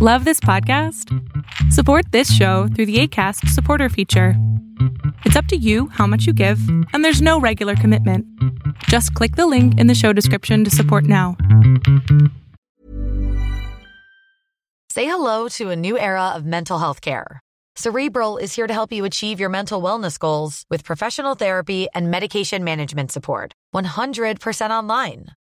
Love this podcast? Support this show through the ACAST supporter feature. It's up to you how much you give, and there's no regular commitment. Just click the link in the show description to support now. Say hello to a new era of mental health care. Cerebral is here to help you achieve your mental wellness goals with professional therapy and medication management support. 100% online.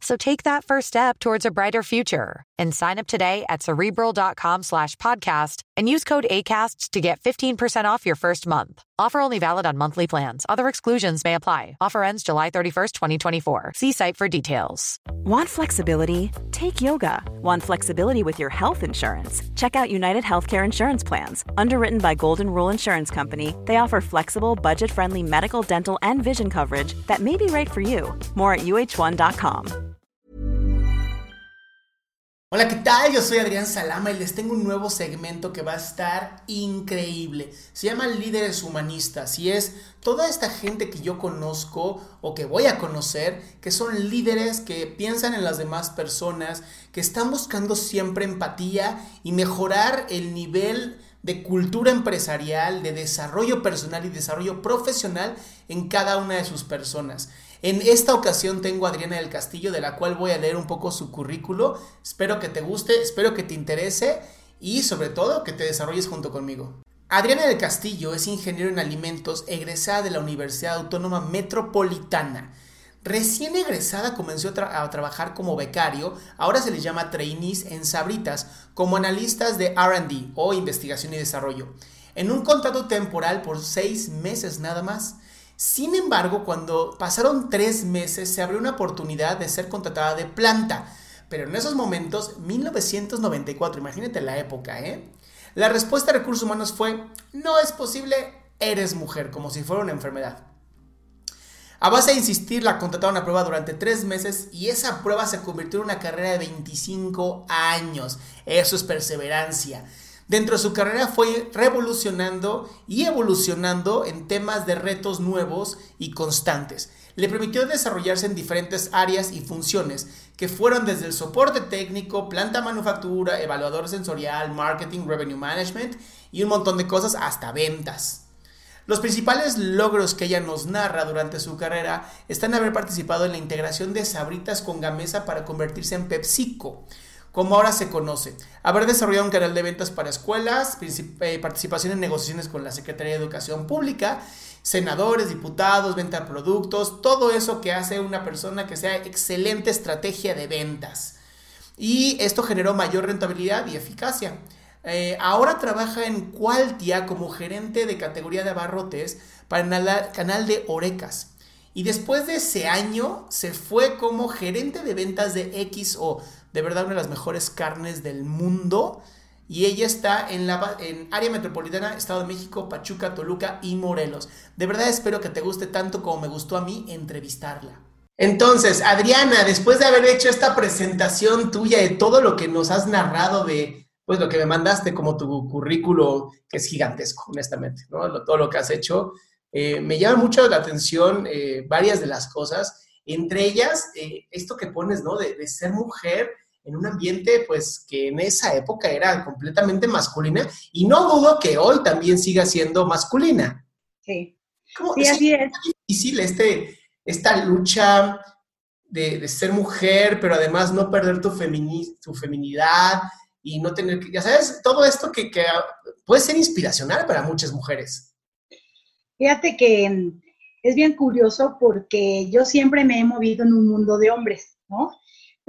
So take that first step towards a brighter future and sign up today at cerebral.com slash podcast and use code ACasts to get 15% off your first month. Offer only valid on monthly plans. Other exclusions may apply. Offer ends July 31st, 2024. See site for details. Want flexibility? Take yoga. Want flexibility with your health insurance? Check out United Healthcare Insurance Plans. Underwritten by Golden Rule Insurance Company, they offer flexible, budget friendly medical, dental, and vision coverage that may be right for you. More at uh1.com. Hola, ¿qué tal? Yo soy Adrián Salama y les tengo un nuevo segmento que va a estar increíble. Se llama Líderes Humanistas y es toda esta gente que yo conozco o que voy a conocer, que son líderes que piensan en las demás personas, que están buscando siempre empatía y mejorar el nivel de cultura empresarial, de desarrollo personal y desarrollo profesional en cada una de sus personas. En esta ocasión tengo a Adriana del Castillo, de la cual voy a leer un poco su currículo. Espero que te guste, espero que te interese y sobre todo que te desarrolles junto conmigo. Adriana del Castillo es ingeniero en alimentos egresada de la Universidad Autónoma Metropolitana. Recién egresada comenzó a, trabajar como becario, ahora se les llama trainees en Sabritas, como analistas de RD o investigación y desarrollo, en un contrato temporal por seis meses nada más. Sin embargo, cuando pasaron tres meses, se abrió una oportunidad de ser contratada de planta. Pero en esos momentos, 1994, imagínate la época, ¿eh? La respuesta de recursos humanos fue, no es posible, eres mujer, como si fuera una enfermedad. A base de insistir, la contrataron a prueba durante tres meses y esa prueba se convirtió en una carrera de 25 años. Eso es perseverancia. Dentro de su carrera fue revolucionando y evolucionando en temas de retos nuevos y constantes. Le permitió desarrollarse en diferentes áreas y funciones que fueron desde el soporte técnico, planta manufactura, evaluador sensorial, marketing, revenue management y un montón de cosas hasta ventas. Los principales logros que ella nos narra durante su carrera están haber participado en la integración de Sabritas con Gamesa para convertirse en PepsiCo como ahora se conoce. Haber desarrollado un canal de ventas para escuelas, eh, participación en negociaciones con la Secretaría de Educación Pública, senadores, diputados, venta de productos, todo eso que hace una persona que sea excelente estrategia de ventas. Y esto generó mayor rentabilidad y eficacia. Eh, ahora trabaja en Qualtia como gerente de categoría de abarrotes para el canal de Orecas. Y después de ese año se fue como gerente de ventas de XO de verdad una de las mejores carnes del mundo. Y ella está en la en área metropolitana, Estado de México, Pachuca, Toluca y Morelos. De verdad espero que te guste tanto como me gustó a mí entrevistarla. Entonces, Adriana, después de haber hecho esta presentación tuya de todo lo que nos has narrado de, pues lo que me mandaste como tu currículo, que es gigantesco, honestamente, ¿no? todo lo que has hecho, eh, me llama mucho la atención eh, varias de las cosas entre ellas, eh, esto que pones, ¿no? De, ser mujer en un ambiente, pues, que en esa época era completamente masculina y no dudo que hoy también siga siendo masculina. Sí. sí, así es. difícil este, esta lucha de, ser mujer, pero además no perder tu, tu feminidad y no tener que, ya sabes, todo esto que, que puede ser inspiracional para muchas mujeres. Fíjate que es bien curioso porque yo siempre me he movido en un mundo de hombres, ¿no?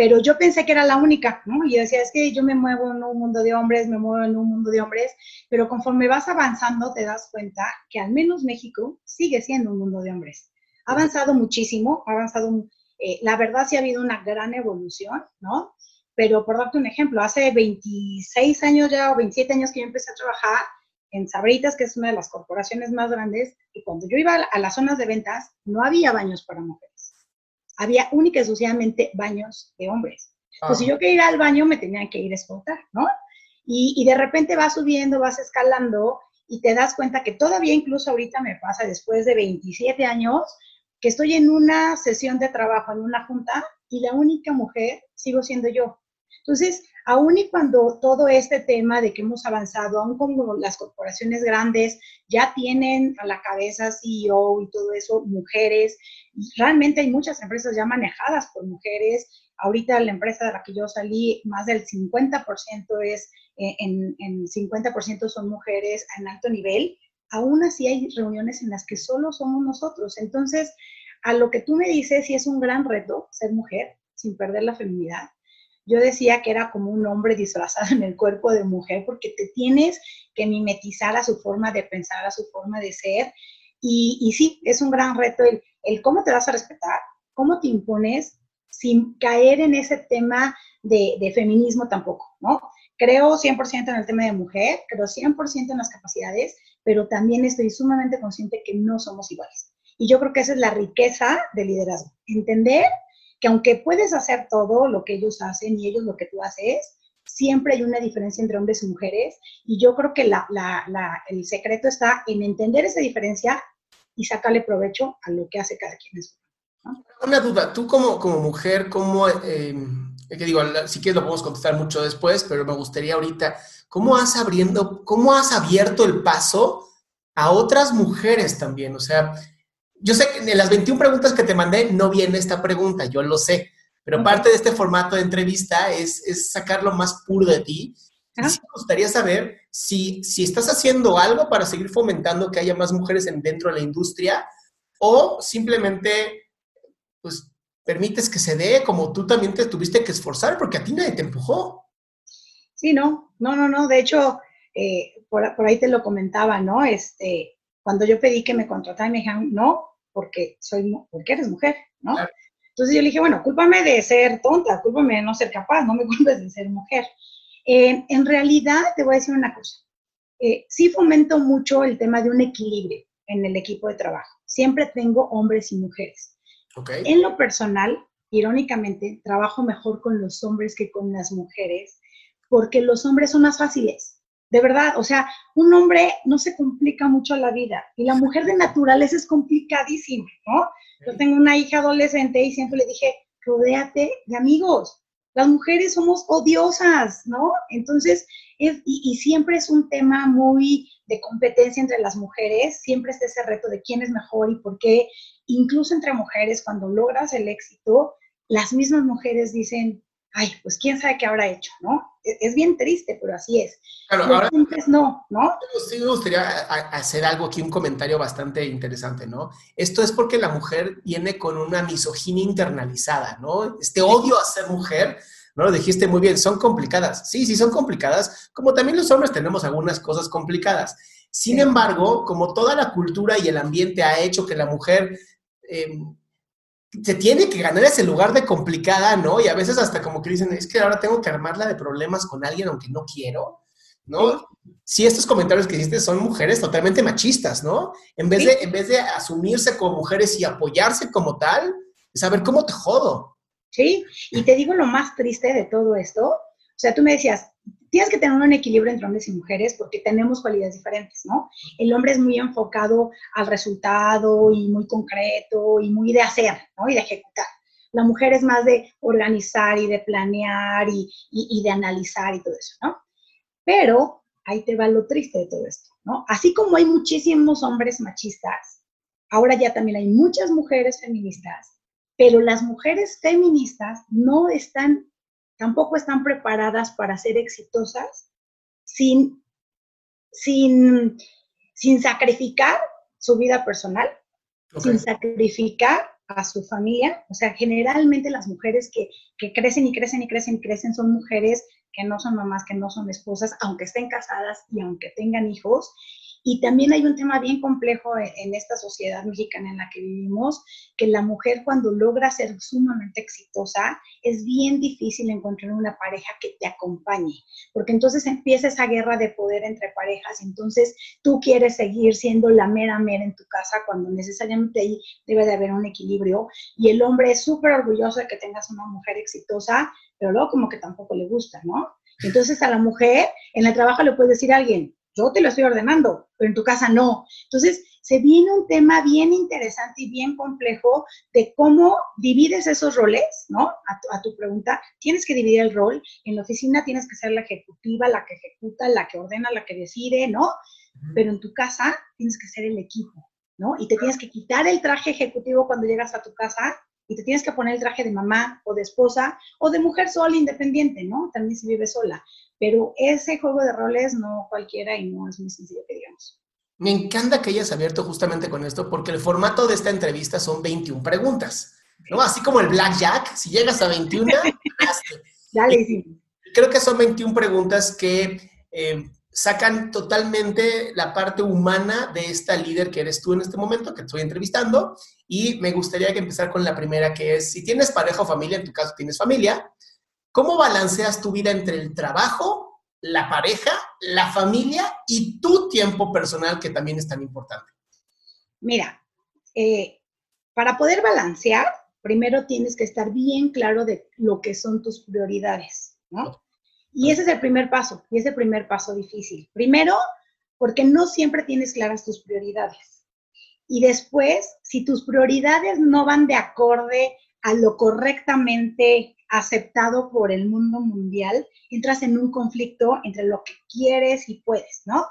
Pero yo pensé que era la única, ¿no? Y decía, es que yo me muevo en un mundo de hombres, me muevo en un mundo de hombres, pero conforme vas avanzando te das cuenta que al menos México sigue siendo un mundo de hombres. Ha avanzado muchísimo, ha avanzado, eh, la verdad sí ha habido una gran evolución, ¿no? Pero por darte un ejemplo, hace 26 años ya o 27 años que yo empecé a trabajar, en Sabritas, que es una de las corporaciones más grandes, y cuando yo iba a las zonas de ventas, no había baños para mujeres. Había única y exclusivamente baños de hombres. Pues si yo quería ir al baño, me tenían que ir a escoltar, ¿no? Y, y de repente vas subiendo, vas escalando y te das cuenta que todavía incluso ahorita me pasa después de 27 años que estoy en una sesión de trabajo, en una junta, y la única mujer sigo siendo yo. Entonces, aún y cuando todo este tema de que hemos avanzado, aún como las corporaciones grandes ya tienen a la cabeza CEO y todo eso, mujeres, realmente hay muchas empresas ya manejadas por mujeres. Ahorita la empresa de la que yo salí, más del 50% es, eh, en, en 50% son mujeres en alto nivel. Aún así hay reuniones en las que solo somos nosotros. Entonces, a lo que tú me dices, sí es un gran reto ser mujer sin perder la feminidad yo decía que era como un hombre disfrazado en el cuerpo de mujer porque te tienes que mimetizar a su forma de pensar, a su forma de ser. Y, y sí, es un gran reto el, el, cómo te vas a respetar, cómo te impones sin caer en ese tema de, de feminismo tampoco, ¿no? Creo 100% en el tema de mujer, creo 100% en las capacidades, pero también estoy sumamente consciente que no somos iguales. Y yo creo que esa es la riqueza del liderazgo, entender que aunque puedes hacer todo lo que ellos hacen y ellos lo que tú haces, siempre hay una diferencia entre hombres y mujeres. Y yo creo que la, la, el secreto está en entender esa diferencia y sacarle provecho a lo que hace cada quien. Una duda, tú como, como mujer, ¿cómo, eh, que digo, si quieres lo podemos contestar mucho después, pero me gustaría ahorita, ¿cómo has, abriendo, cómo has abierto el paso a otras mujeres también? O sea, yo sé que en las 21 preguntas que te mandé no viene esta pregunta, yo lo sé, pero parte de este formato de entrevista es, es sacar lo más puro de ti. Sí me gustaría saber si, si estás haciendo algo para seguir fomentando que haya más mujeres en, dentro de la industria o simplemente pues permites que se dé como tú también te tuviste que esforzar porque a ti nadie te empujó. Sí, no, no, no, no. De hecho, eh, por, por, ahí te lo comentaba, ¿no? Este, cuando yo pedí que me contrataran, me dijeron, no, porque, soy, porque eres mujer, ¿no? Entonces yo le dije, bueno, cúlpame de ser tonta, cúlpame de no ser capaz, no me culpes de ser mujer. Eh, en realidad, te voy a decir una cosa. Eh, sí fomento mucho el tema de un equilibrio en el equipo de trabajo. Siempre tengo hombres y mujeres. Okay. En lo personal, irónicamente, trabajo mejor con los hombres que con las mujeres, porque los hombres son más fáciles de verdad, o sea, un hombre no se complica mucho la vida y la mujer de naturaleza es complicadísima, ¿no? Yo tengo una hija adolescente y siempre le dije, rodéate de amigos. Las mujeres somos odiosas, ¿no? Entonces, es, y, y, siempre es un tema muy de competencia entre las mujeres, siempre está ese reto de quién es mejor y por qué. Incluso entre mujeres, cuando logras el éxito, las mismas mujeres dicen, ay, pues quién sabe qué habrá hecho, ¿no? E, es, bien triste, pero así es. Claro, ahora, no, ¿no? Sí me gustaría hacer algo aquí, un comentario bastante interesante, ¿no? Esto es porque la mujer viene con una misoginia internalizada, ¿no? Este odio a ser mujer, ¿no? Lo dijiste muy bien, son complicadas. Sí, sí, son complicadas, como también los hombres tenemos algunas cosas complicadas. Sin embargo, como toda la cultura y el ambiente ha hecho que la mujer... Eh, se tiene que ganar ese lugar de complicada, ¿no? Y a veces hasta como que dicen, es que ahora tengo que armarla de problemas con alguien aunque no quiero, ¿no? Sí, estos comentarios que hiciste son mujeres totalmente machistas, ¿no? En vez, de, en vez de asumirse como mujeres y apoyarse como tal, es saber cómo te jodo. Sí, y te digo lo más triste de todo esto, o sea, tú me decías, tienes que tener un equilibrio entre hombres y mujeres porque tenemos cualidades diferentes, ¿no? El hombre es muy enfocado al resultado y muy concreto y muy de hacer, ¿no? Y de ejecutar. La mujer es más de organizar y de planear y, y, de analizar y todo eso, ¿no? Pero ahí te va lo triste de todo esto, ¿no? Así como hay muchísimos hombres machistas, ahora ya también hay muchas mujeres feministas, pero las mujeres feministas no están tampoco están preparadas para ser exitosas sin, sin, sin sacrificar su vida personal, sin sacrificar a su familia. O sea, generalmente las mujeres que, que, crecen y crecen y crecen y crecen son mujeres que no son mamás, que no son esposas, aunque estén casadas y aunque tengan hijos. Y también hay un tema bien complejo en, en, esta sociedad mexicana en la que vivimos, que la mujer cuando logra ser sumamente exitosa, es bien difícil encontrar una pareja que te acompañe, porque entonces empieza esa guerra de poder entre parejas, entonces tú quieres seguir siendo la mera mera en tu casa cuando necesariamente ahí debe de haber un equilibrio, y el hombre es súper orgulloso de que tengas una mujer exitosa, pero luego como que tampoco le gusta, ¿no? Entonces a la mujer en el trabajo le puedes decir a alguien, yo te lo estoy ordenando, pero en tu casa no. Entonces, se viene un tema bien interesante y bien complejo de cómo divides esos roles, ¿no? A tu, pregunta, tienes que dividir el rol. En la oficina tienes que ser la ejecutiva, la que ejecuta, la que ordena, la que decide, ¿no? Pero en tu casa tienes que ser el equipo, ¿no? Y te tienes que quitar el traje ejecutivo cuando llegas a tu casa y te tienes que poner el traje de mamá o de esposa o de mujer sola independiente, ¿no? También si vive sola. Pero ese juego de roles no cualquiera y no es muy sencillo que digamos. Me encanta que hayas abierto justamente con esto porque el formato de esta entrevista son 21 preguntas, ¿no? Así como el blackjack, si llegas a 21, Dale, sí. Creo que son 21 preguntas que eh, sacan totalmente la parte humana de esta líder que eres tú en este momento, que te estoy entrevistando. Y me gustaría que empezar con la primera, que es, si tienes pareja o familia, en tu caso tienes familia, ¿cómo balanceas tu vida entre el trabajo, la pareja, la familia y tu tiempo personal, que también es tan importante? Mira, eh, para poder balancear, primero tienes que estar bien claro de lo que son tus prioridades, ¿no? Y ese es el primer paso, y es el primer paso difícil. Primero, porque no siempre tienes claras tus prioridades. Y después, si tus prioridades no van de acorde a lo correctamente aceptado por el mundo mundial, entras en un conflicto entre lo que quieres y puedes, ¿no?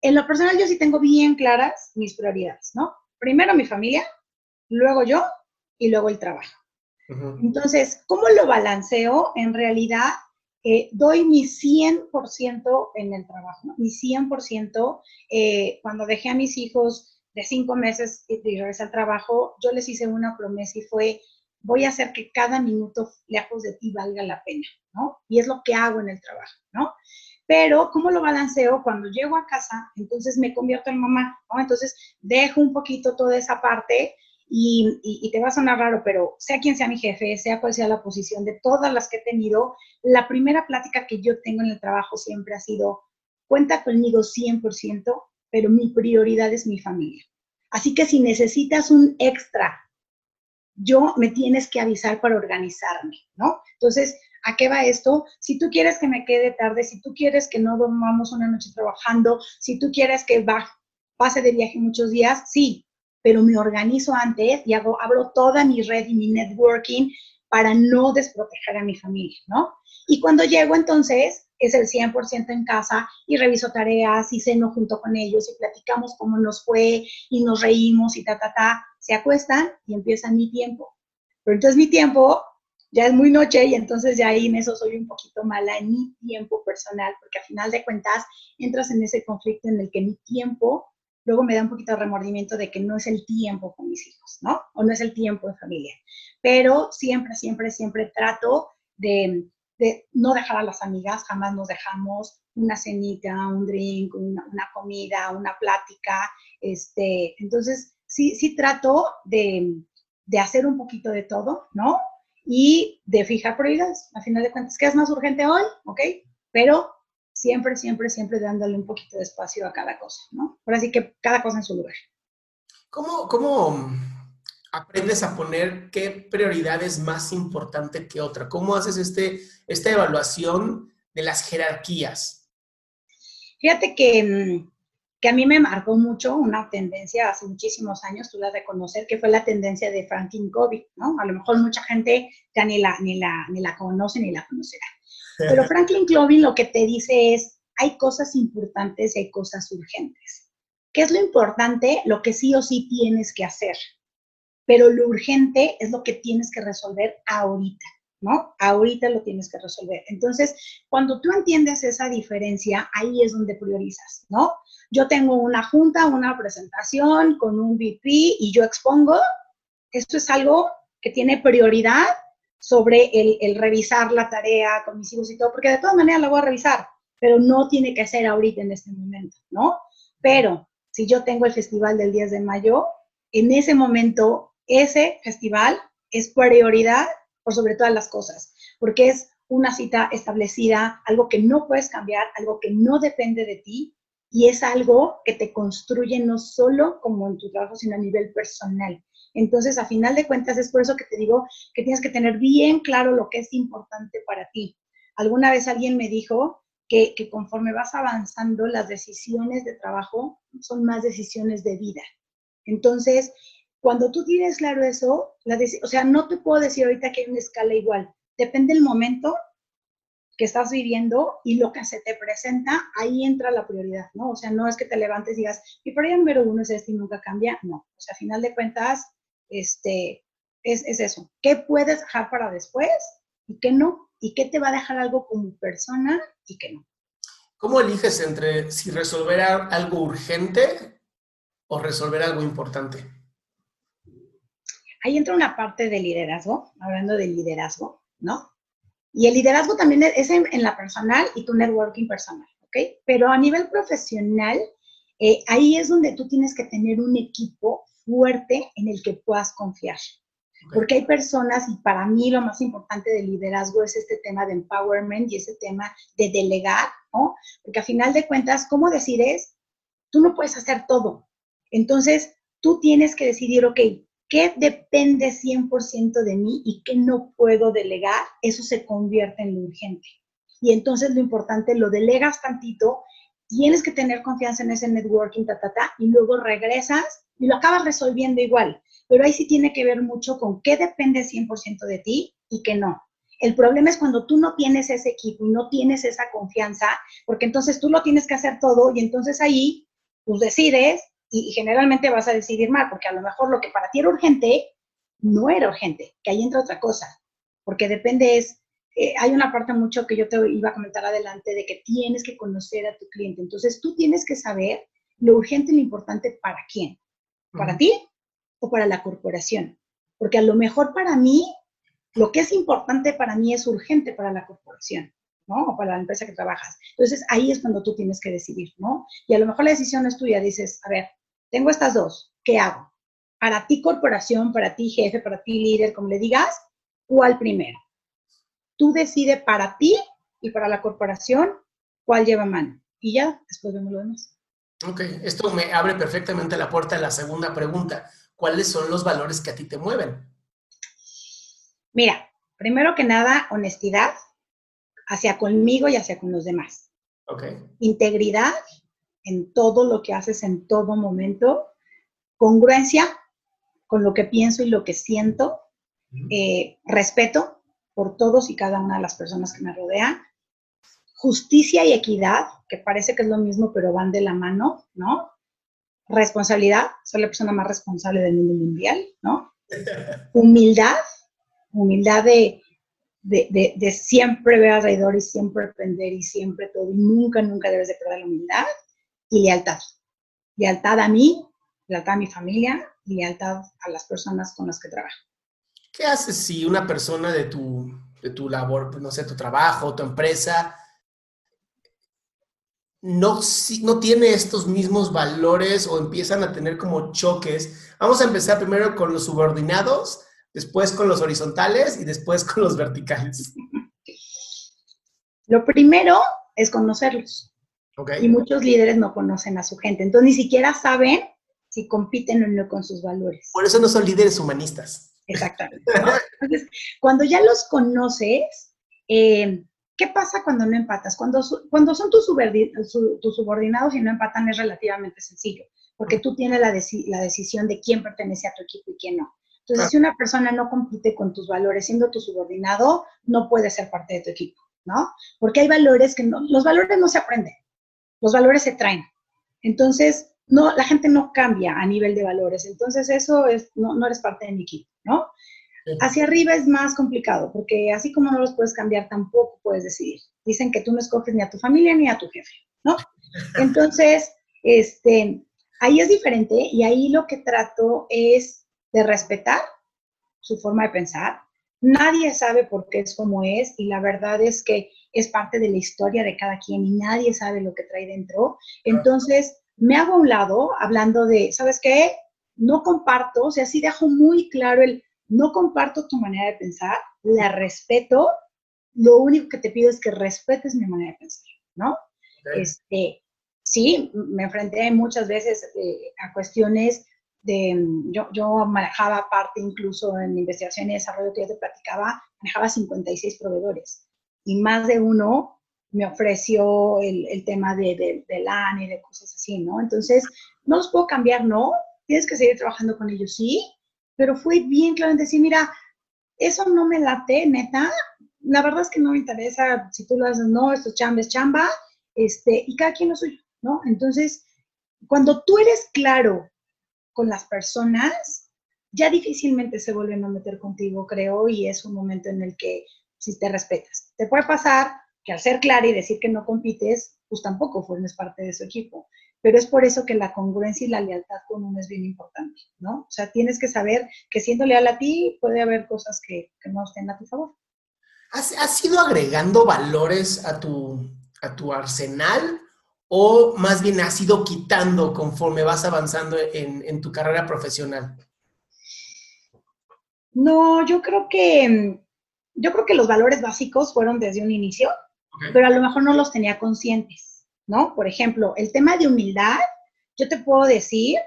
En lo personal yo sí tengo bien claras mis prioridades, ¿no? Primero mi familia, luego yo y luego el trabajo. Entonces, ¿cómo lo balanceo? En realidad, eh, doy mi 100% en el trabajo, mi 100%. Eh, cuando dejé a mis hijos de cinco meses y, regresé al trabajo, yo les hice una promesa y fue, voy a hacer que cada minuto lejos de ti valga la pena, ¿no? Y es lo que hago en el trabajo, ¿no? Pero, ¿cómo lo balanceo? Cuando llego a casa, entonces me convierto en mamá, ¿no? Entonces, dejo un poquito toda esa parte y, te va a sonar raro, pero sea quien sea mi jefe, sea cual sea la posición de todas las que he tenido, la primera plática que yo tengo en el trabajo siempre ha sido, cuenta conmigo 100%, pero mi prioridad es mi familia. Así que si necesitas un extra, yo me tienes que avisar para organizarme, ¿no? Entonces, ¿a qué va esto? Si tú quieres que me quede tarde, si tú quieres que no dormamos una noche trabajando, si tú quieres que va, pase de viaje muchos días, sí, pero me organizo antes y hago, abro toda mi red y mi networking para no desproteger a mi familia, ¿no? Y cuando llego entonces es el 100% en casa y reviso tareas y ceno junto con ellos y platicamos cómo nos fue y nos reímos y ta, ta, ta, se acuestan y empieza mi tiempo. Pero entonces mi tiempo ya es muy noche y entonces ya ahí en eso soy un poquito mala en mi tiempo personal, porque al final de cuentas entras en ese conflicto en el que mi tiempo luego me da un poquito de remordimiento de que no es el tiempo con mis hijos, ¿no? O no es el tiempo de familia. Pero siempre, siempre, siempre trato de, no dejar a las amigas, jamás nos dejamos una cenita, un drink, una, comida, una plática. Este, entonces, sí, sí trato de, de hacer un poquito de todo, ¿no? Y de fijar prioridades. A final de cuentas, ¿qué es más urgente hoy? ¿Ok? Pero siempre, siempre, siempre dándole un poquito de espacio a cada cosa, ¿no? Ahora sí que cada cosa en su lugar. ¿Cómo, cómo aprendes a poner qué prioridad es más importante que otra? ¿Cómo haces este, esta evaluación de las jerarquías? Fíjate que, mm, que a mí me marcó mucho una tendencia hace muchísimos años, tú la de conocer, que fue la tendencia de Franklin Covey, ¿no? A lo mejor mucha gente ya ni la, ni la, ni la conoce ni la conocerá. Pero Franklin Covey lo que te dice es, hay cosas importantes y hay cosas urgentes. ¿Qué es lo importante? Lo que sí o sí tienes que hacer. Pero lo urgente es lo que tienes que resolver ahorita, ¿no? Ahorita lo tienes que resolver. Entonces, cuando tú entiendes esa diferencia, ahí es donde priorizas, ¿no? Yo tengo una junta, una presentación con un VP y yo expongo, esto es algo que tiene prioridad sobre el, revisar la tarea con mis hijos y todo, porque de todas maneras la voy a revisar, pero no tiene que ser ahorita en este momento, ¿no? Pero si yo tengo el festival del 10 de mayo, en ese momento ese festival es prioridad por sobre todas las cosas, porque es una cita establecida, algo que no puedes cambiar, algo que no depende de ti y es algo que te construye no solo como en tu trabajo, sino a nivel personal. Entonces, a final de cuentas, es por eso que te digo que tienes que tener bien claro lo que es importante para ti. Alguna vez alguien me dijo que, conforme vas avanzando, las decisiones de trabajo son más decisiones de vida. Entonces, cuando tú tienes claro eso, la o sea, no te puedo decir ahorita que hay una escala igual. Depende del momento que estás viviendo y lo que se te presenta, ahí entra la prioridad, ¿no? O sea, no es que te levantes y digas, mi prioridad número uno es este y nunca cambia, no. O sea, a final de cuentas, este, es, es eso. ¿Qué puedes dejar para después y qué no? ¿Y qué te va a dejar algo como persona y qué no? ¿Cómo eliges entre si resolver algo urgente o resolver algo importante? Ahí entra una parte de liderazgo, hablando de liderazgo, ¿no? Y el liderazgo también es en, la personal y tu networking personal, ¿ok? Pero a nivel profesional, eh, ahí es donde tú tienes que tener un equipo fuerte en el que puedas confiar. Porque hay personas, y para mí lo más importante del liderazgo es este tema de empowerment y ese tema de delegar, ¿no? Porque a final de cuentas, ¿cómo decides? Tú no puedes hacer todo. Entonces, tú tienes que decidir, ok, ¿qué depende 100% de mí y qué no puedo delegar? Eso se convierte en lo urgente. Y entonces lo importante, lo delegas tantito, tienes que tener confianza en ese networking, ta, ta, ta, y luego regresas y lo acabas resolviendo igual. Pero ahí sí tiene que ver mucho con qué depende 100% de ti y qué no. El problema es cuando tú no tienes ese equipo y no tienes esa confianza, porque entonces tú lo tienes que hacer todo y entonces ahí pues decides y, generalmente vas a decidir mal, porque a lo mejor lo que para ti era urgente no era urgente, que ahí entra otra cosa, porque depende es, eh, hay una parte mucho que yo te iba a comentar adelante de que tienes que conocer a tu cliente, entonces tú tienes que saber lo urgente y lo importante para quién para ti o para la corporación. Porque a lo mejor para mí, lo que es importante para mí es urgente para la corporación, ¿no? O para la empresa que trabajas. Entonces ahí es cuando tú tienes que decidir, ¿no? Y a lo mejor la decisión es tuya. Dices, a ver, tengo estas dos, ¿qué hago? Para ti corporación, para ti jefe, para ti líder, como le digas, ¿cuál primero? Tú decides para ti y para la corporación cuál lleva mano. Y ya, después vemos lo demás. Ok, esto me abre perfectamente la puerta a la segunda pregunta. ¿Cuáles son los valores que a ti te mueven? Mira, primero que nada, honestidad hacia conmigo y hacia con los demás. Ok. Integridad en todo lo que haces en todo momento. Congruencia con lo que pienso y lo que siento. Eh, respeto por todos y cada una de las personas que me rodean justicia y equidad, que parece que es lo mismo, pero van de la mano, ¿no? Responsabilidad, soy la persona más responsable del mundo mundial, ¿no? Humildad, humildad de, de, siempre ver alrededor y siempre aprender y siempre todo, y nunca, nunca debes de perder la humildad, y lealtad. Lealtad a mí, lealtad a mi familia, lealtad a las personas con las que trabajo. ¿Qué haces si una persona de tu, de tu labor, no sé, tu trabajo, tu empresa, no, no tiene estos mismos valores o empiezan a tener como choques. Vamos a empezar primero con los subordinados, después con los horizontales y después con los verticales. Lo primero es conocerlos. Y muchos líderes no conocen a su gente, entonces ni siquiera saben si compiten o no con sus valores. Por eso no son líderes humanistas. Exactamente. Entonces, cuando ya los conoces, eh, ¿Qué pasa cuando no empatas? Cuando, cuando son tus, subordinados y no empatan es relativamente sencillo, porque tú tienes la, la, decisión de quién pertenece a tu equipo y quién no. Entonces, si una persona no compite con tus valores siendo tu subordinado, no puede ser parte de tu equipo, ¿no? Porque hay valores que no, los valores no se aprenden, los valores se traen. Entonces, no, la gente no cambia a nivel de valores, entonces eso es, no, no eres parte de mi equipo, ¿no? Hacia arriba es más complicado, porque así como no los puedes cambiar, tampoco puedes decidir. Dicen que tú no escoges ni a tu familia ni a tu jefe, ¿no? Entonces, este, ahí es diferente y ahí lo que trato es de respetar su forma de pensar. Nadie sabe por qué es como es y la verdad es que es parte de la historia de cada quien y nadie sabe lo que trae dentro. Entonces, me hago a un lado hablando de, ¿sabes qué? No comparto, o sea, sí dejo muy claro el, no comparto tu manera de pensar, la respeto, lo único que te pido es que respetes mi manera de pensar, ¿no? Este, sí, me enfrenté muchas veces eh, a cuestiones de, yo, yo manejaba parte incluso en investigación y desarrollo que yo te platicaba, manejaba 56 proveedores y más de uno me ofreció el, tema de, de, de LAN y de cosas así, ¿no? Entonces, no los puedo cambiar, ¿no? Tienes que seguir trabajando con ellos, sí, pero fue bien claro en decir, mira, eso no me late, neta, la verdad es que no me interesa si tú lo haces, no, esto es chamba, es chamba, este, y cada quien lo suyo, ¿no? Entonces, cuando tú eres claro con las personas, ya difícilmente se vuelven a meter contigo, creo, y es un momento en el que si te respetas. Te puede pasar que al ser clara y decir que no compites, pues tampoco formes parte de su equipo. Pero es por eso que la congruencia y la lealtad con uno es bien importante, ¿no? O sea, tienes que saber que siendo leal a ti puede haber cosas que, que no estén a tu favor. ¿Has, ¿Has, ido agregando valores a tu, a tu arsenal o más bien has ido quitando conforme vas avanzando en, en tu carrera profesional? No, yo creo que yo creo que los valores básicos fueron desde un inicio, pero a lo mejor no los tenía conscientes, ¿no? Por ejemplo, el tema de humildad, yo te puedo decir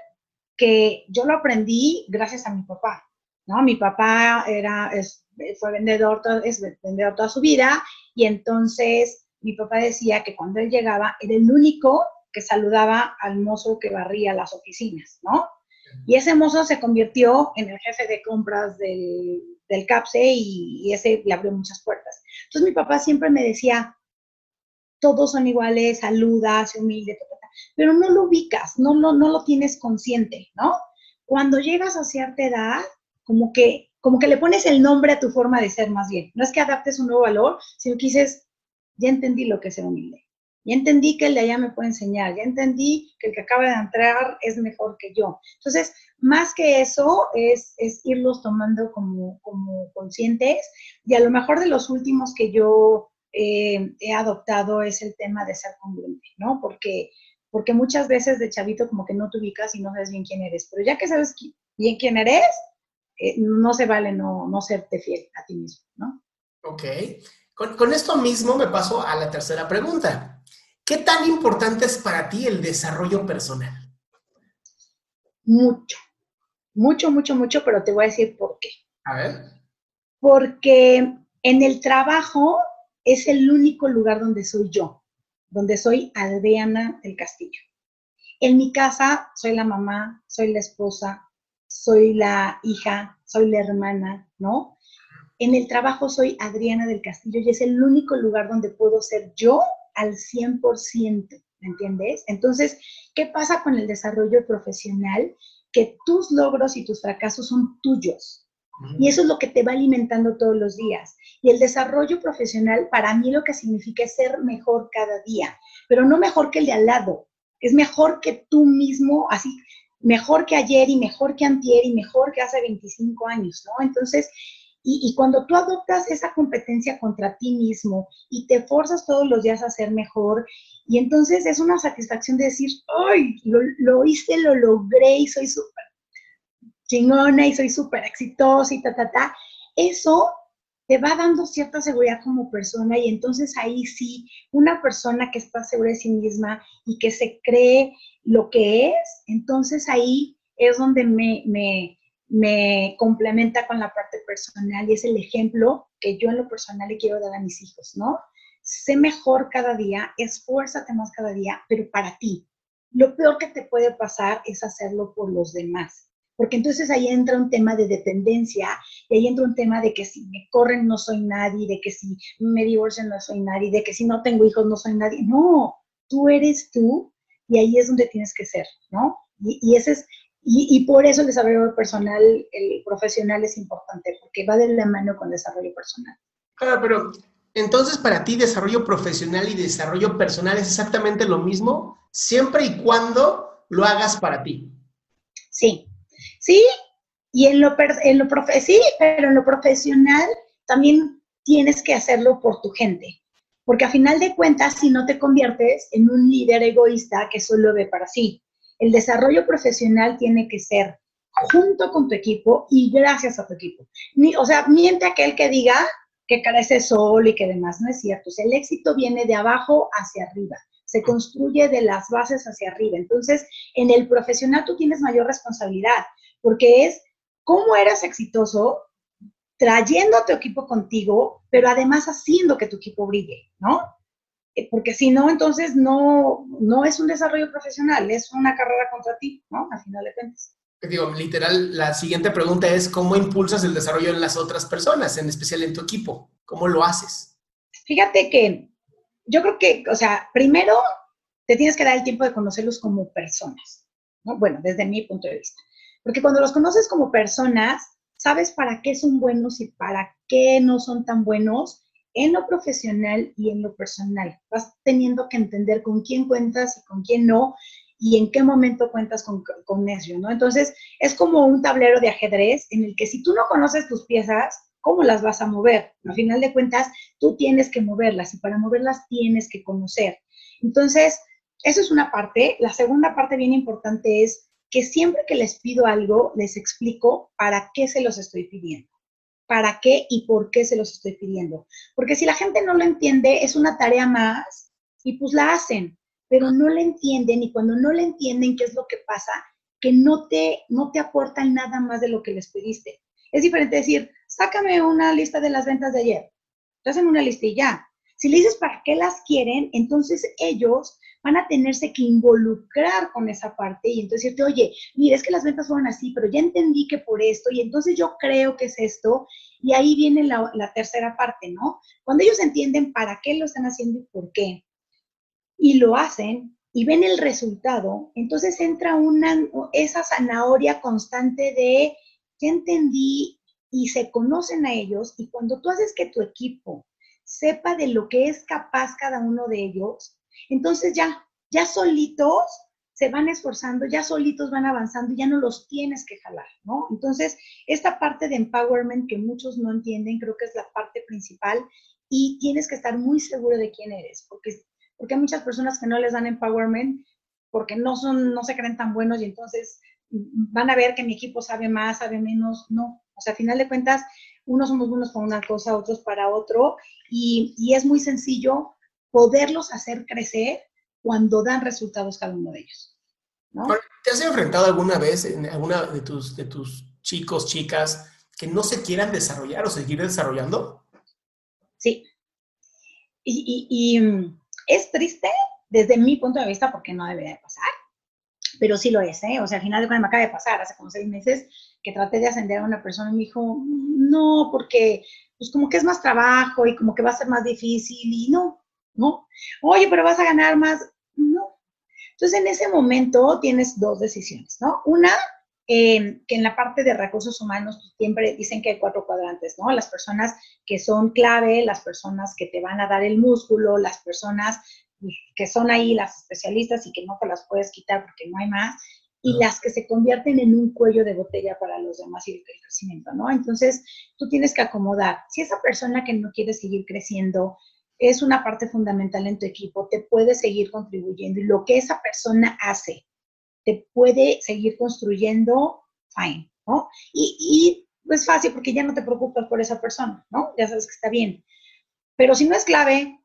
que yo lo aprendí gracias a mi papá, ¿no? Mi papá era, es, fue vendedor, es vendedor toda su vida y entonces mi papá decía que cuando él llegaba era el único que saludaba al mozo que barría las oficinas, ¿no? Y ese mozo se convirtió en el jefe de compras del, del CAPSE y, y, ese le abrió muchas puertas. Entonces mi papá siempre me decía, todos son iguales, saluda, sé humilde, pero no lo ubicas, no, no, no lo tienes consciente, ¿no? Cuando llegas a cierta edad, como que, como que le pones el nombre a tu forma de ser más bien. No es que adaptes un nuevo valor, sino que dices, ya entendí lo que es ser humilde. Ya entendí que el de allá me puede enseñar, ya entendí que el que acaba de entrar es mejor que yo. Entonces, más que eso, es, es irlos tomando como, como conscientes. Y a lo mejor de los últimos que yo eh, he adoptado es el tema de ser congruente, ¿no? Porque, porque muchas veces de chavito como que no te ubicas y no sabes bien quién eres. Pero ya que sabes bien quién eres, eh, no se vale no, no serte fiel a ti mismo, ¿no? Ok. Con, con esto mismo me paso a la tercera pregunta. ¿Qué tan importante es para ti el desarrollo personal? Mucho, mucho, mucho, mucho, pero te voy a decir por qué. A ver. Porque en el trabajo es el único lugar donde soy yo, donde soy Adriana del Castillo. En mi casa soy la mamá, soy la esposa, soy la hija, soy la hermana, ¿no? En el trabajo soy Adriana del Castillo y es el único lugar donde puedo ser yo al 100%, ¿me entiendes? Entonces, ¿qué pasa con el desarrollo profesional? Que tus logros y tus fracasos son tuyos. Y eso es lo que te va alimentando todos los días. Y el desarrollo profesional, para mí lo que significa es ser mejor cada día, pero no mejor que el de al lado, es mejor que tú mismo, así, mejor que ayer y mejor que antier y mejor que hace 25 años, ¿no? Entonces, y, y, cuando tú adoptas esa competencia contra ti mismo y te forzas todos los días a ser mejor, y entonces es una satisfacción de decir, ¡ay! Lo, lo hice, lo logré y soy súper chingona y soy súper exitosa y ta, ta, ta. Eso te va dando cierta seguridad como persona y entonces ahí sí, una persona que está segura de sí misma y que se cree lo que es, entonces ahí es donde me, me, me complementa con la parte personal y es el ejemplo que yo en lo personal le quiero dar a mis hijos, ¿no? Sé mejor cada día, esfuérzate más cada día, pero para ti. Lo peor que te puede pasar es hacerlo por los demás porque entonces ahí entra un tema de dependencia y ahí entra un tema de que si me corren no soy nadie, de que si me divorcian no soy nadie, de que si no tengo hijos no soy nadie. No, tú eres tú y ahí es donde tienes que ser, ¿no? Y, y ese es, y, y, por eso el desarrollo personal, el profesional es importante, porque va de la mano con el desarrollo personal. Claro, pero entonces para ti desarrollo profesional y desarrollo personal es exactamente lo mismo, siempre y cuando lo hagas para ti. Sí, Sí, y en lo, en lo profe sí, pero en lo profesional también tienes que hacerlo por tu gente. Porque a final de cuentas, si no te conviertes en un líder egoísta que solo ve para sí, el desarrollo profesional tiene que ser junto con tu equipo y gracias a tu equipo. Ni, o sea, miente aquel que diga que carece solo y que demás, no es cierto. el éxito viene de abajo hacia arriba, se construye de las bases hacia arriba. Entonces, en el profesional tú tienes mayor responsabilidad, porque es cómo eres exitoso trayendo a tu equipo contigo, pero además haciendo que tu equipo brille, ¿no? Eh, porque si no, entonces no, no es un desarrollo profesional, es una carrera contra ti, ¿no? Al final de cuentas. Digo, literal, la siguiente pregunta es, ¿cómo impulsas el desarrollo en las otras personas, en especial en tu equipo? ¿Cómo lo haces? Fíjate que yo creo que, o sea, primero te tienes que dar el tiempo de conocerlos como personas, ¿no? Bueno, desde mi punto de vista. Porque cuando los conoces como personas, sabes para qué son buenos y para qué no son tan buenos en lo profesional y en lo personal. Vas teniendo que entender con quién cuentas y con quién no y en qué momento cuentas con, con eso, ¿no? Entonces, es como un tablero de ajedrez en el que si tú no conoces tus piezas, ¿cómo las vas a mover? Al final de cuentas, tú tienes que moverlas y para moverlas tienes que conocer. Entonces, eso es una parte. La segunda parte bien importante es que siempre que les pido algo, les explico para qué se los estoy pidiendo, para qué y por qué se los estoy pidiendo. Porque si la gente no lo entiende, es una tarea más y pues la hacen, pero no la entienden y cuando no la entienden, ¿qué es lo que pasa? Que no te, no te aportan nada más de lo que les pediste. Es diferente decir, sácame una lista de las ventas de ayer. Te hacen una ya. Si le dices para qué las quieren, entonces ellos van a tenerse que involucrar con esa parte y entonces decirte, oye, mira, es que las ventas fueron así, pero ya entendí que por esto y entonces yo creo que es esto y ahí viene la, tercera parte, ¿no? Cuando ellos entienden para qué lo están haciendo y por qué y lo hacen y ven el resultado, entonces entra una, esa zanahoria constante de, ya entendí y se conocen a ellos y cuando tú haces que tu equipo sepa de lo que es capaz cada uno de ellos, entonces ya, ya solitos se van esforzando, ya solitos van avanzando, ya no los tienes que jalar, ¿no? Entonces, esta parte de empowerment que muchos no entienden, creo que es la parte principal y tienes que estar muy seguro de quién eres, porque, porque hay muchas personas que no les dan empowerment porque no son, no se creen tan buenos y entonces van a ver que mi equipo sabe más, sabe menos, no. O sea, a final de cuentas, unos somos buenos para una cosa, otros para otro, y, y es muy sencillo poderlos hacer crecer cuando dan resultados cada uno de ellos. ¿Te has enfrentado alguna vez en alguna de tus, de tus chicos, chicas, que no se quieran desarrollar o seguir desarrollando? Sí. Y, mm, es triste desde mi punto de vista porque no debería de pasar, pero sí lo es, ¿eh? O sea, al final de cuentas me acaba de pasar, hace como seis meses, que traté de ascender a una persona y me dijo, no, porque pues como que es más trabajo y como que va a ser más difícil y no, ¿no? Oye, pero vas a ganar más, no. Entonces, en ese momento tienes dos decisiones, ¿no? Una, em, que en la parte de recursos humanos pues, siempre dicen que hay cuatro cuadrantes, ¿no? Las personas que son clave, las personas que te van a dar el músculo, las personas que son ahí las especialistas y que no te las puedes quitar porque no hay más, y las que se convierten en un cuello de botella para los demás y el crecimiento, ¿no? Entonces, tú tienes que acomodar. Si esa persona que no quiere seguir creciendo es una parte fundamental en tu equipo, te puede seguir contribuyendo y lo que esa persona hace te puede seguir construyendo, fine, ¿no? Y, y es fácil porque ya no te preocupas por esa persona, ¿no? Ya sabes que está bien. Pero si no es clave,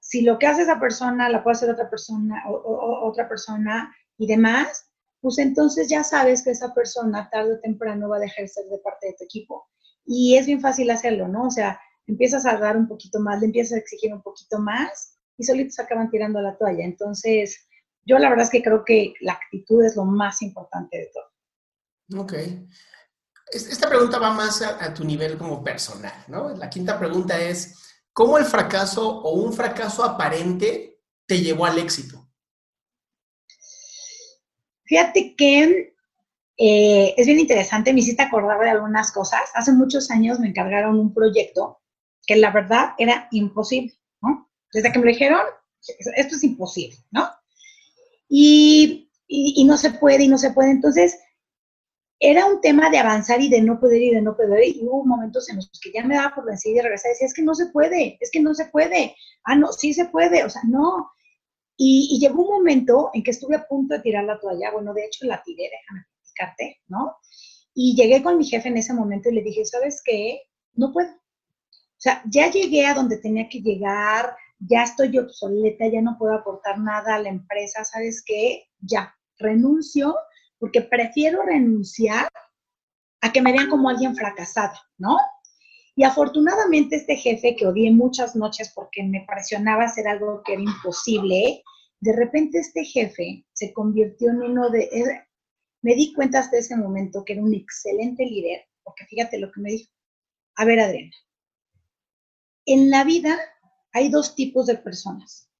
si lo que hace esa persona la puede hacer otra persona o, otra persona y demás, pues entonces ya sabes que esa persona tarde o temprano va a dejar de de parte de tu equipo. Y es bien fácil hacerlo, ¿no? O sea, empiezas a dar un poquito más, le empiezas a exigir un poquito más y solitos acaban tirando la toalla. Entonces, yo la verdad es que creo que la actitud es lo más importante de todo. Ok. Esta pregunta va más a, tu nivel como personal, ¿no? La quinta pregunta es, ¿cómo el fracaso o un fracaso aparente te llevó al éxito? Fíjate que eh, es bien interesante, me hiciste acordar de algunas cosas. Hace muchos años me encargaron un proyecto que la verdad era imposible, ¿no? Desde que me lo dijeron, esto es imposible, ¿no? Y, no se puede, y no se puede. Entonces, era un tema de avanzar y de no poder y de no poder. Y hubo momentos en los que ya me daba por vencida y regresar y decía, es que no se puede, es que no se puede. Ah, no, sí se puede, o sea, no. Y, y llegó un momento en que estuve a punto de tirar la toalla. Bueno, de hecho la tiré, déjame platicarte, ¿no? Y llegué con mi jefe en ese momento y le dije, ¿sabes qué? No puedo. Sea, ya llegué a donde tenía que llegar, ya estoy obsoleta, ya no puedo aportar nada a la empresa, ¿sabes qué? Ya, renuncio porque prefiero renunciar a que me vean como alguien fracasada, ¿no? Y afortunadamente este jefe que odié muchas noches porque me presionaba hacer algo que era imposible, de repente este jefe se convirtió en uno de... Me di cuenta hasta ese momento que era un excelente líder, porque fíjate lo que me dijo. A ver, Adriana, en la vida hay dos tipos de personas.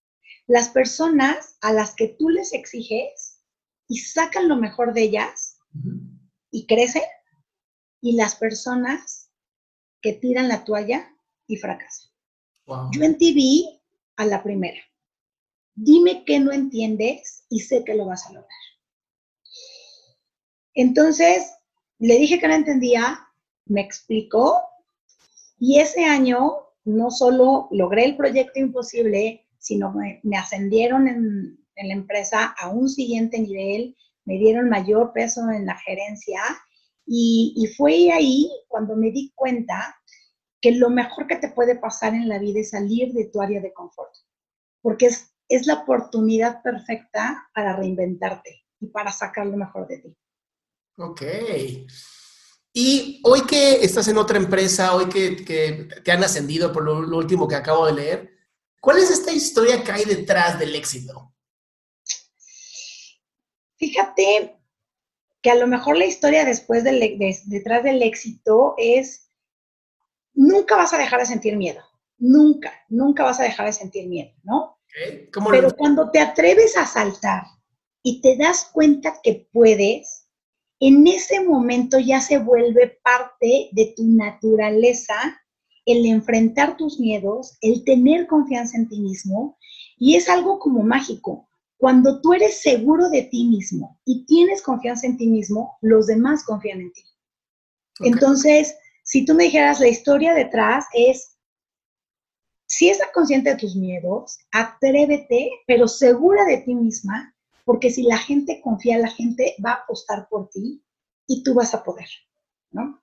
Las personas a las que tú les exiges y sacan lo mejor de ellas y crecen, y las personas que tiran la toalla y fracasan. Yo en TV a la primera. Dime que no entiendes y sé que lo vas a lograr. Entonces, le dije que no entendía, me explicó y ese año no solo logré el proyecto imposible, sino me, me ascendieron en, la empresa a un siguiente nivel, me dieron mayor peso en la gerencia y, fue ahí cuando me di cuenta que lo mejor que te puede pasar en la vida es salir de tu área de confort, porque es, es la oportunidad perfecta para reinventarte y para sacar lo mejor de ti. Ok. Y hoy que estás en otra empresa, hoy que, que te han ascendido por lo, último que acabo de leer, ¿cuál es esta historia que hay detrás del éxito? Fíjate que a lo mejor la historia después del, detrás del éxito es, nunca vas a dejar de sentir miedo, nunca, nunca vas a dejar de sentir miedo, ¿no? Pero cuando te atreves a saltar y te das cuenta que puedes, en ese momento ya se vuelve parte de tu naturaleza el enfrentar tus miedos, el tener confianza en ti mismo, y es algo como mágico. Cuando tú eres seguro de ti mismo y tienes confianza en ti mismo, los demás confían en ti. Entonces, si tú me dijeras la historia detrás es, si estás consciente de tus miedos, atrévete, pero segura de ti misma, porque si la gente confía, la gente va a apostar por ti y tú vas a poder, ¿no?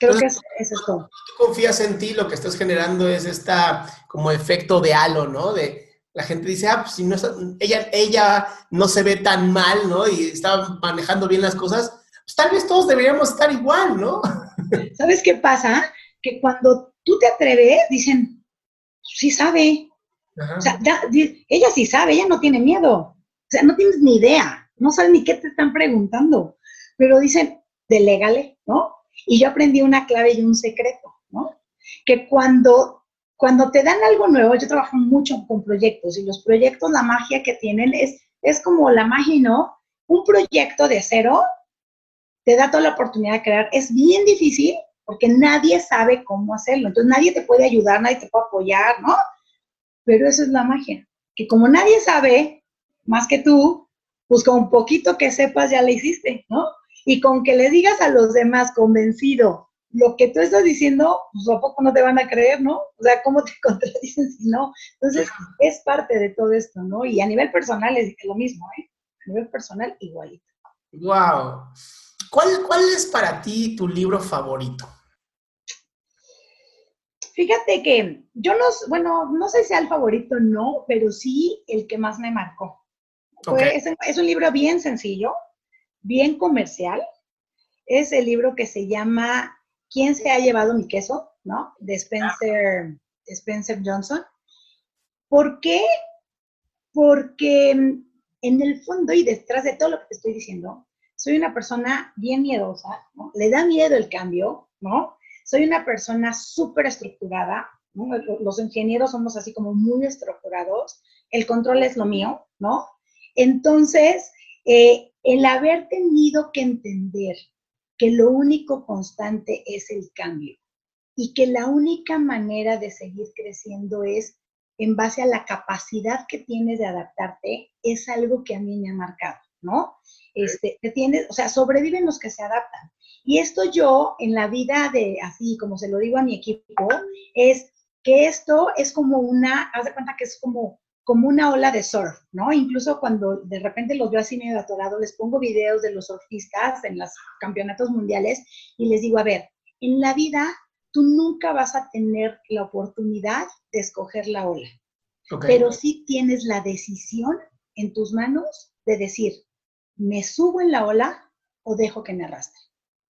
Creo que eso, es todo. Tú confías en ti, lo que estás generando es esta como efecto de halo, ¿no? De la gente dice, ah, pues si no ella, ella no se ve tan mal, ¿no? Y está manejando bien las cosas, pues tal vez todos deberíamos estar igual, ¿no? ¿Sabes qué pasa? Que cuando tú te atreves, dicen, sí sabe. O sea, ella sí sabe, ella no tiene miedo. O sea, no tienes ni idea, no sabes ni qué te están preguntando. Pero dicen, delégale, ¿no? Y yo aprendí una clave y un secreto, ¿no? Que cuando cuando te dan algo nuevo, yo trabajo mucho con proyectos y los proyectos, la magia que tienen es, es como la magia, ¿no? Un proyecto de cero te da toda la oportunidad de crear. Es bien difícil porque nadie sabe cómo hacerlo. Entonces nadie te puede ayudar, nadie te puede apoyar, ¿no? Pero eso es la magia. Que como nadie sabe más que tú, pues con un poquito que sepas ya le hiciste, ¿no? Y con que le digas a los demás convencido lo que tú estás diciendo, pues a poco no te van a creer, ¿no? O sea, ¿cómo te contradicen si no? Entonces, es parte de todo esto, ¿no? Y a nivel personal es lo mismo, ¿eh? A nivel personal, igualito. ¡Wow! ¿Cuál, cuál es para ti tu libro favorito? Fíjate que yo no, bueno, no sé si sea el favorito no, pero sí el que más me marcó. Es, un libro bien sencillo, bien comercial. Es el libro que se llama ¿Quién se ha llevado mi queso? ¿No? De Spencer, Spencer Johnson. ¿Por qué? Porque mm, en el fondo y detrás de todo lo que te estoy diciendo, soy una persona bien miedosa. Le da miedo el cambio, ¿no? Soy una persona súper estructurada. Los ingenieros somos así como muy estructurados, el control es lo mío, ¿no? Entonces, eh, el haber tenido que entender que lo único constante es el cambio y que la única manera de seguir creciendo es en base a la capacidad que tienes de adaptarte, es algo que a mí me ha marcado, ¿no? Este, te tienes, o sea, sobreviven los que se adaptan. Y esto yo, en la vida de, así como se lo digo a mi equipo, es que esto es como una, haz de cuenta que es como, como una ola de surf, ¿no? Incluso cuando de repente los veo así medio atorados, les pongo videos de los surfistas en los campeonatos mundiales y les digo, a ver, en la vida tú nunca vas a tener la oportunidad de escoger la ola, pero sí tienes la decisión en tus manos de decir, ¿me subo en la ola o dejo que me arrastre?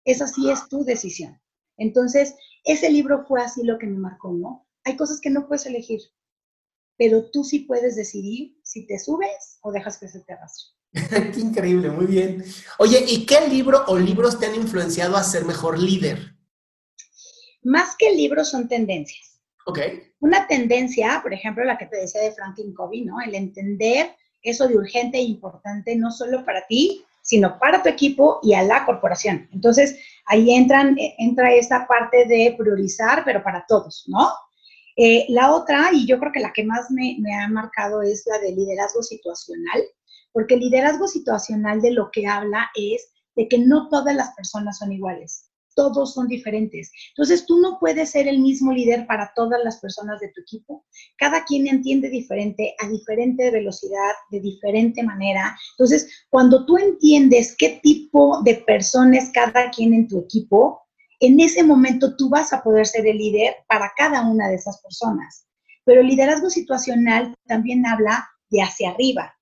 Esa sí es tu decisión. Entonces, ese libro fue así lo que me marcó, ¿no? Hay cosas que no puedes elegir, pero tú sí puedes decidir si te subes o dejas que se te arrastre. qué increíble, muy bien. Oye, ¿y qué libro o libros te han influenciado a ser mejor líder? Más que libros son tendencias. Ok. Una tendencia, por ejemplo, la que te decía de Franklin Covey, ¿no? El entender eso de urgente e importante no solo para ti, sino para tu equipo y a la corporación. Entonces, ahí entran, eh, entra esta parte de priorizar, pero para todos, ¿no? Eh, la otra, y yo creo que la que más me, ha marcado es la de liderazgo situacional, porque el liderazgo situacional de lo que habla es de que no todas las personas son iguales todos son diferentes. Entonces, tú no puedes ser el mismo líder para todas las personas de tu equipo. Cada quien entiende diferente, a diferente velocidad, de diferente manera. Entonces, cuando tú entiendes qué tipo de personas cada quien en tu equipo, en ese momento tú vas a poder ser el líder para cada una de esas personas. Pero el liderazgo situacional también habla de hacia arriba,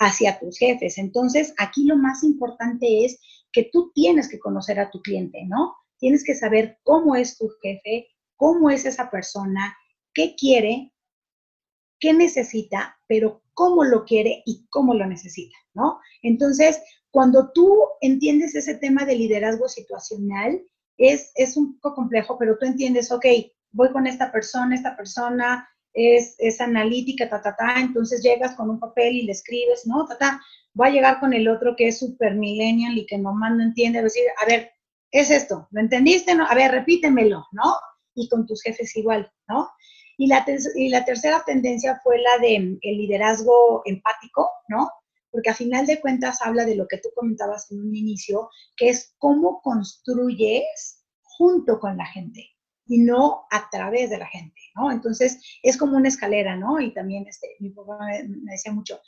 hacia tus jefes. Entonces, aquí lo más importante es que tú tienes que conocer a tu cliente, ¿no? Tienes que saber cómo es tu jefe, cómo es esa persona, qué quiere, qué necesita, pero cómo lo quiere y cómo lo necesita, ¿no? Entonces, cuando tú entiendes ese tema de liderazgo situacional, es, es un poco complejo, pero tú entiendes, ok, voy con esta persona, esta persona es, es analítica, ta, ta, ta, entonces llegas con un papel y le escribes, ¿no? Ta, voy a llegar con el otro que es super millennial y que nomás no entiende, decir, a ver, es esto, ¿lo entendiste? No? A ver, repítemelo, ¿no? Y con tus jefes igual, ¿no? Y la, y la tercera tendencia fue la de mm, el liderazgo empático, ¿no? Porque a final de cuentas habla de lo que tú comentabas en un inicio, que es cómo construyes junto con la gente y no a través de la gente, ¿no? Entonces, es como una escalera, ¿no? Y también este, mi papá me decía mucho,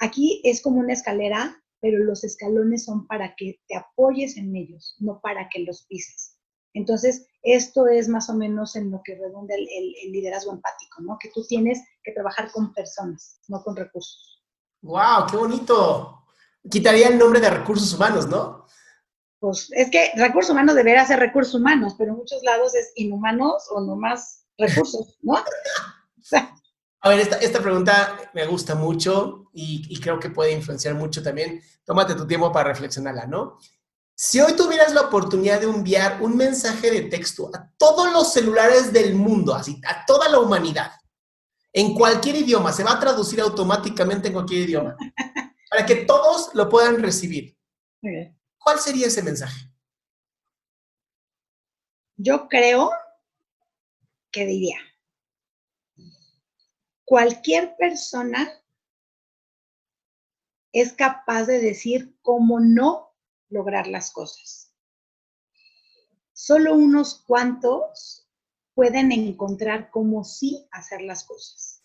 Aquí es como una escalera, pero los escalones son para que te apoyes en ellos, no para que los pises. Entonces, esto es más o menos en lo que redunda el, liderazgo empático, ¿no? Que tú tienes que trabajar con personas, no con recursos. ¡Wow! ¡Qué bonito! Quitaría el nombre de recursos humanos, ¿no? Pues es que recursos humanos debería ser recursos humanos, pero en muchos lados es inhumanos o no más recursos, ¿no? A ver, esta, pregunta me gusta mucho y, creo que puede influenciar mucho también. Tómate tu tiempo para reflexionarla, ¿no? Si hoy tuvieras la oportunidad de enviar un mensaje de texto a todos los celulares del mundo, así, a toda la humanidad, en cualquier idioma, se va a traducir automáticamente en cualquier idioma, para que todos lo puedan recibir. ¿Cuál sería ese mensaje? Yo creo que diría, cualquier persona es capaz de decir cómo no lograr las cosas. Solo unos cuantos pueden encontrar cómo sí hacer las cosas.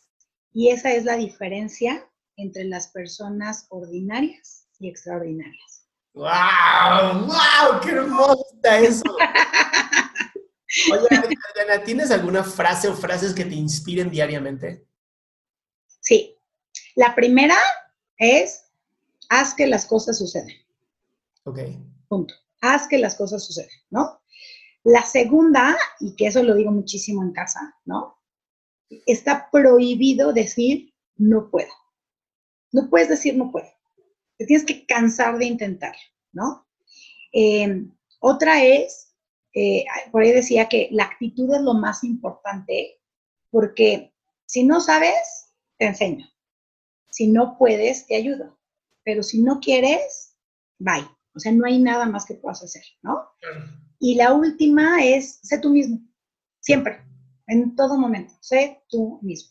Y esa es la diferencia entre las personas ordinarias y extraordinarias. ¡Wow! ¡Wow! ¡Qué hermoso está eso! Oye, Adriana, ¿tienes alguna frase o frases que te inspiren diariamente? Sí. La primera es, haz que las cosas sucedan. Ok. Punto. Haz que las cosas sucedan, ¿no? La segunda, y que eso lo digo muchísimo en casa, ¿no? Está prohibido decir no puedo. No puedes decir no puedo. Te tienes que cansar de intentarlo, ¿no? Em, otra es, eh, por ahí decía que la actitud es lo más importante, porque si no sabes, te enseño. Si no puedes, te ayudo. Pero si no quieres, bye. O sea, no hay nada más que puedas hacer, ¿no? Y la última es, sé tú mismo. Siempre, en todo momento, sé tú mismo.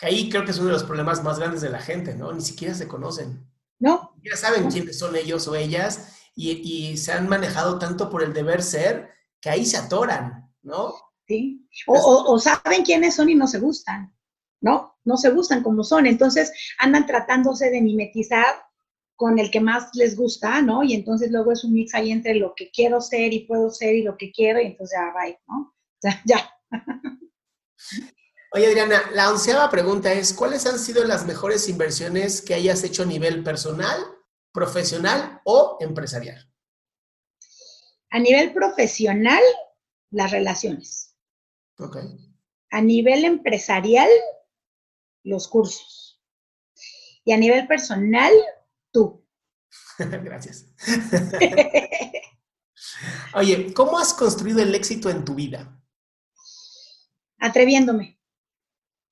ahí creo que es uno de los problemas más grandes de la gente, ¿no? Ni siquiera se conocen. ¿no? Ya saben quiénes son ellos o ellas y, se han manejado tanto por el deber ser que ahí se atoran, ¿no? Sí. O, saben quiénes son y no se gustan, ¿no? No se gustan como son. Entonces andan tratándose de mimetizar con el que más les gusta, ¿no? Y entonces luego es un mix ahí entre lo que quiero ser y puedo ser y lo que quiero, y entonces ya, bye, ¿no? O sea, ya. Oye, Adriana, la onceava pregunta es, ¿cuáles han sido las mejores inversiones que hayas hecho a nivel personal, profesional o empresarial? A nivel profesional, las relaciones. Ok. A nivel empresarial, los cursos. Y a nivel personal, tú. Gracias. Oye, ¿cómo has construido el éxito en tu vida? Atreviéndome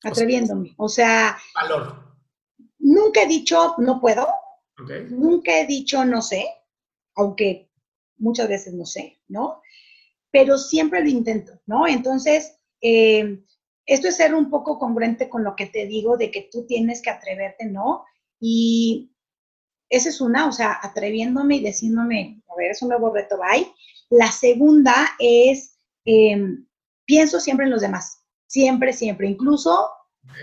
atreviéndome. O sea, valor. Nunca he dicho no puedo. Nunca he dicho no sé, aunque muchas veces no sé, ¿no? Pero siempre lo intento, ¿no? Entonces, eh, esto es ser un poco congruente con lo que te digo de que tú tienes que atreverte, ¿no? Y esa es una, o sea, atreviéndome y diciéndome, a ver, es un nuevo reto, bye. La segunda es, eh, pienso siempre en los demás siempre, siempre, incluso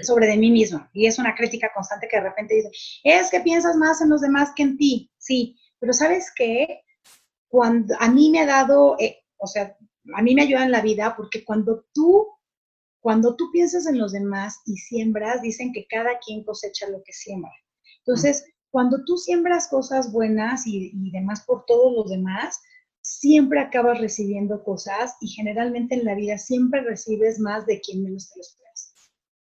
sobre de mí mismo. Y es una crítica constante que de repente dice, es que piensas más en los demás que en ti. Sí, pero ¿sabes qué? Cuando a mí me ha dado, eh, o sea, a mí me ayuda en la vida porque cuando tú, cuando tú piensas en los demás y siembras, dicen que cada quien cosecha lo que siembra. Entonces, cuando tú siembras cosas buenas y, y demás por todos los demás, siempre acabas recibiendo cosas y generalmente en la vida siempre recibes más de quien menos te lo esperas.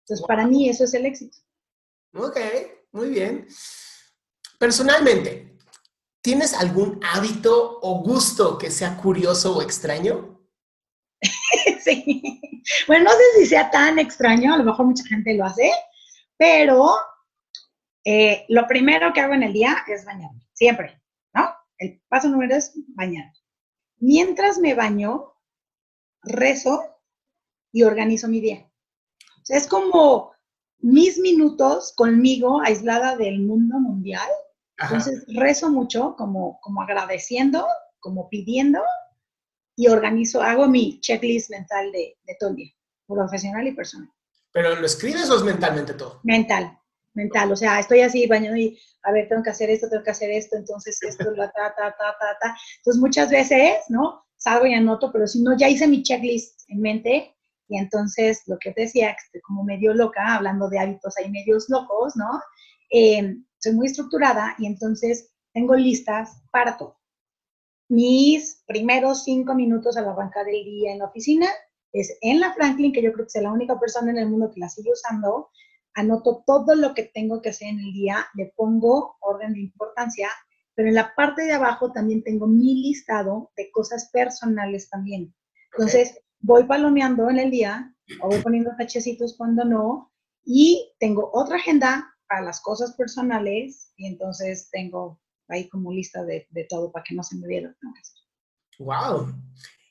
Entonces, para mí eso es el éxito. Ok, muy bien. Personalmente, ¿tienes algún hábito o gusto que sea curioso o extraño? sí. Bueno, no sé si sea tan extraño, a lo mejor mucha gente lo hace, pero eh, lo primero que hago en el día es bañarme, siempre, ¿no? El paso número es bañarme. Mientras me baño, rezo y organizo mi día. O sea, es como mis minutos conmigo aislada del mundo mundial. Entonces, rezo mucho como, como agradeciendo, como pidiendo y organizo, hago mi checklist mental de, de todo el día, profesional y personal. ¿Pero lo escribes o es mentalmente todo? Mental, mental. O sea, estoy así bañando y, a ver, tengo que hacer esto, tengo que hacer esto, entonces esto, la, ta, ta, ta, ta, ta. Entonces, muchas veces, ¿no? Salgo y anoto, pero si no, ya hice mi checklist en mente y entonces lo que te decía, que estoy como medio loca, hablando de hábitos ahí medios locos, ¿no? Eh, soy muy estructurada y entonces tengo listas para todo. Mis primeros cinco minutos al arrancar el día en la oficina es en la Franklin, que yo creo que es la única persona en el mundo que la sigue usando, anoto todo lo que tengo que hacer en el día, le pongo orden de importancia, pero en la parte de abajo también tengo mi listado de cosas personales también. Entonces, voy palomeando en el día, o voy poniendo tachecitos cuando no, y tengo otra agenda para las cosas personales, y entonces tengo ahí como lista de, todo para que no se me vea ¡Wow!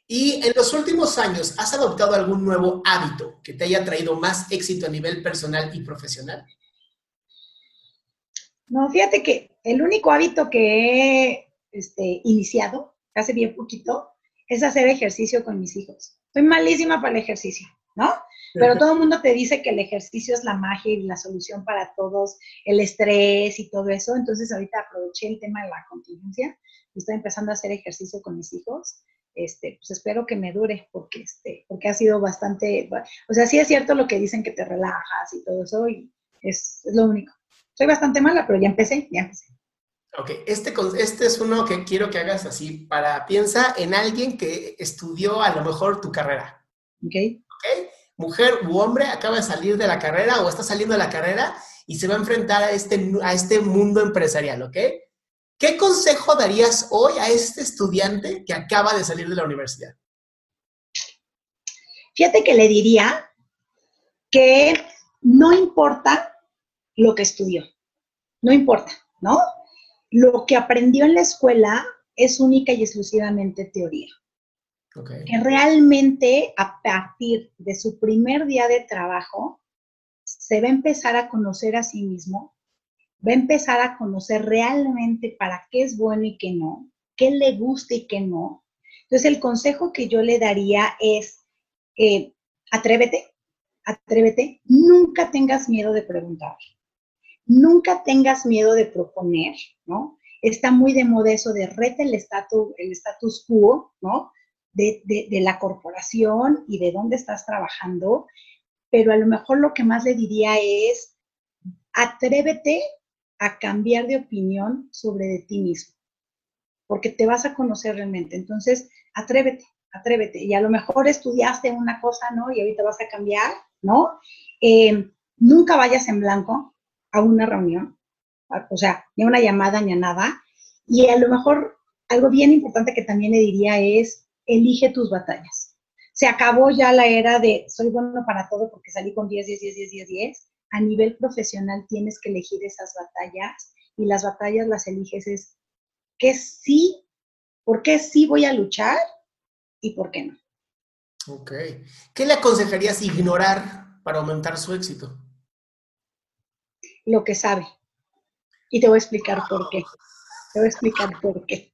Y en los últimos años, ¿has adoptado algún nuevo hábito que te haya traído más éxito a nivel personal y profesional? No, fíjate que el único hábito que he este, iniciado, hace bien poquito, es hacer ejercicio con mis hijos. Soy malísima para el ejercicio, ¿no? Pero todo el mundo te dice que el ejercicio es la magia y la solución para todos, el estrés y todo eso. Entonces ahorita aproveché el tema de la contingencia y estoy empezando a hacer ejercicio con mis hijos este, pues espero que me dure, porque, este, porque ha sido bastante, o sea, sí es cierto lo que dicen que te relajas y todo eso, y es, lo único. Soy bastante mala, pero ya empecé, ya empecé. Ok, este, este es uno que quiero que hagas así, para, piensa en alguien que estudió a lo mejor tu carrera. Ok. Ok, mujer u hombre acaba de salir de la carrera o está saliendo de la carrera y se va a enfrentar a este, a este mundo empresarial, ¿ok? ¿Qué consejo darías hoy a este estudiante que acaba de salir de la universidad? Fíjate que le diría que no importa lo que estudió, no importa, ¿no? Lo que aprendió en la escuela es única y exclusivamente teoría. Que realmente a partir de su primer día de trabajo se va a empezar a conocer a sí mismo, va a empezar a conocer realmente para qué es bueno y qué no, qué le gusta y qué no. Entonces el consejo que yo le daría es, eh, atrévete, atrévete, nunca tengas miedo de preguntar, nunca tengas miedo de proponer, ¿no? Está muy de moda de rete el estatus, el status quo, ¿no? De la corporación y de dónde estás trabajando, pero a lo mejor lo que más le diría es, atrévete a cambiar de opinión sobre de ti mismo, porque te vas a conocer realmente. Entonces, atrévete, atrévete. Y a lo mejor estudiaste una cosa, ¿no? Y ahorita vas a cambiar, ¿no? Eh, nunca vayas en blanco a una reunión, o sea, ni a una llamada ni a nada. Y a lo mejor algo bien importante que también le diría es, elige tus batallas. Se acabó ya la era de soy bueno para todo porque salí con 10, 10, 10, 10, 10, 10. A nivel profesional tienes que elegir esas batallas y las batallas las eliges es qué sí, por qué sí voy a luchar y por qué no. Ok. ¿Qué le aconsejarías ignorar para aumentar su éxito? Lo que sabe. Y te voy a explicar por qué. Te voy a explicar por qué.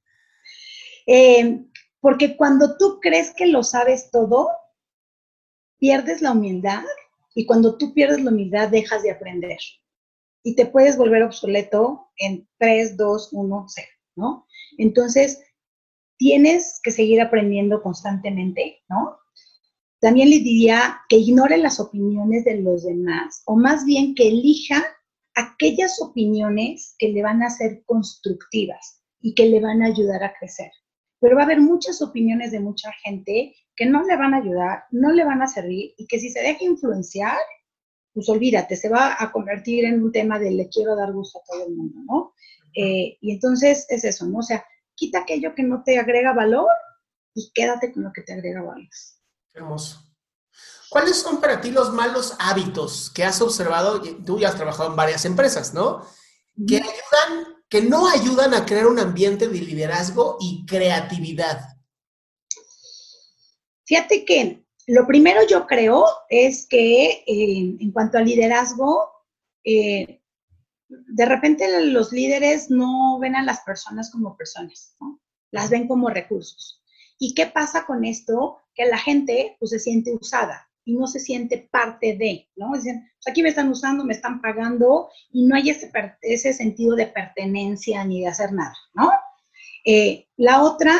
Eh, porque cuando tú crees que lo sabes todo, pierdes la humildad y cuando tú pierdes la humildad dejas de aprender y te puedes volver obsoleto en 3, 2, 1, 0, ¿no? Entonces, tienes que seguir aprendiendo constantemente, ¿no? También le diría que ignore las opiniones de los demás, o más bien que elija aquellas opiniones que le van a ser constructivas y que le van a ayudar a crecer. Pero va a haber muchas opiniones de mucha gente que no le van a ayudar, no le van a servir y que si se deja influenciar, pues olvídate, se va a convertir en un tema de le quiero dar gusto a todo el mundo, ¿no? Eh, y entonces es eso, ¿no? O sea, quita aquello que no te agrega valor y quédate con lo que te agrega valor. hermoso. ¿Cuáles son para ti los malos hábitos que has observado? Tú ya has trabajado en varias empresas, ¿no? Que ayudan, que no ayudan a crear un ambiente de liderazgo y creatividad. Fíjate que lo primero yo creo es que eh, en cuanto al liderazgo, eh, de repente los líderes no ven a las personas como personas, ¿no? las ven como recursos. ¿Y qué pasa con esto? Que la gente pues, se siente usada y no se siente parte de, ¿no? Dicen, pues aquí me están usando, me están pagando y no hay ese, ese sentido de pertenencia ni de hacer nada, ¿no? Eh, la otra,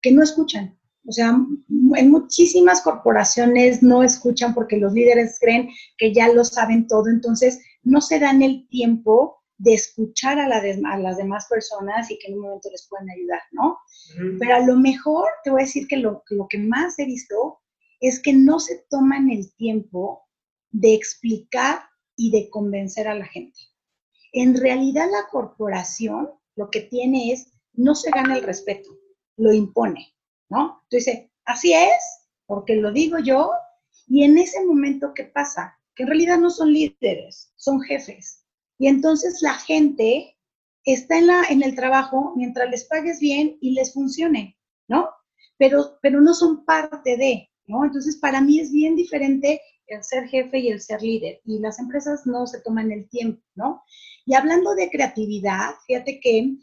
que no escuchan. O sea, en muchísimas corporaciones no escuchan porque los líderes creen que ya lo saben todo, entonces no se dan el tiempo de escuchar a, las demás personas y que en un momento les pueden ayudar, ¿no? Pero a lo mejor te voy a decir que lo, lo que más he visto es que no se toman el tiempo de explicar y de convencer a la gente. En realidad la corporación lo que tiene es, no se gana el respeto, lo impone, ¿no? Entonces, así es, porque lo digo yo, y en ese momento, ¿qué pasa? Que en realidad no son líderes, son jefes. Y entonces la gente está en, la, en el trabajo mientras les pagues bien y les funcione, ¿no? Pero, pero no son parte de, ¿no? Entonces, para mí es bien diferente el ser jefe y el ser líder, y las empresas no se toman el tiempo, ¿no? Y hablando de creatividad, fíjate que eh,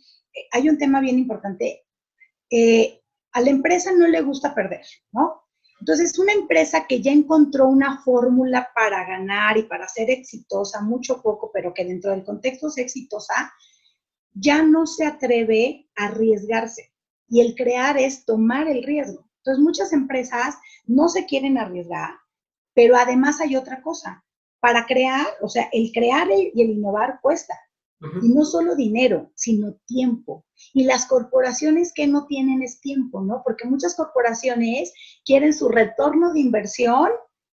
hay un tema bien importante. Eh, a la empresa no le gusta perder, ¿no? Entonces, una empresa que ya encontró una fórmula para ganar y para ser exitosa, mucho poco, pero que dentro del contexto es exitosa, ya no se atreve a arriesgarse. Y el crear es tomar el riesgo. Entonces, muchas empresas no se quieren arriesgar, pero además hay otra cosa. Para crear, o sea, el crear y el innovar cuesta. Y no solo dinero, sino tiempo. Y las corporaciones que no tienen es tiempo, ¿no? Porque muchas corporaciones quieren su retorno de inversión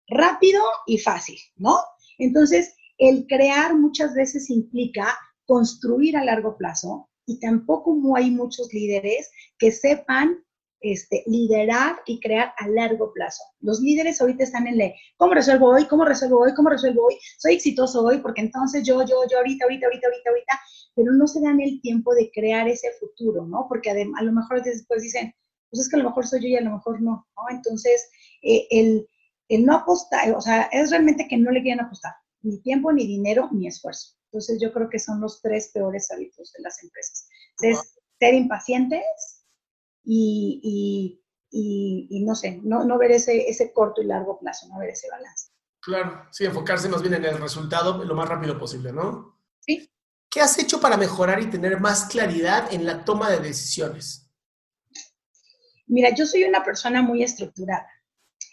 rápido y fácil, ¿no? Entonces, el crear muchas veces implica construir a largo plazo y tampoco hay muchos líderes que sepan este, liderar y crear a largo plazo. Los líderes ahorita están en le, ¿cómo resuelvo hoy? ¿Cómo resuelvo hoy? ¿Cómo resuelvo hoy? Soy exitoso hoy porque entonces yo, yo, yo, ahorita, ahorita, ahorita, ahorita, ahorita, pero no se dan el tiempo de crear ese futuro, ¿no? Porque a lo mejor después dicen, pues es que a lo mejor soy yo y a lo mejor no, ¿no? Entonces, eh, el, el no apostar, o sea, es realmente que no le quieren apostar ni tiempo, ni dinero, ni esfuerzo. Entonces yo creo que son los tres peores hábitos de las empresas. Es ser impacientes y, no sé, no, ver ese, ese corto y largo plazo, no ver ese balance. Claro, sí, enfocarse más bien en el resultado lo más rápido posible, ¿no? Sí. ¿Qué has hecho para mejorar y tener más claridad en la toma de decisiones? Mira, yo soy una persona muy estructurada.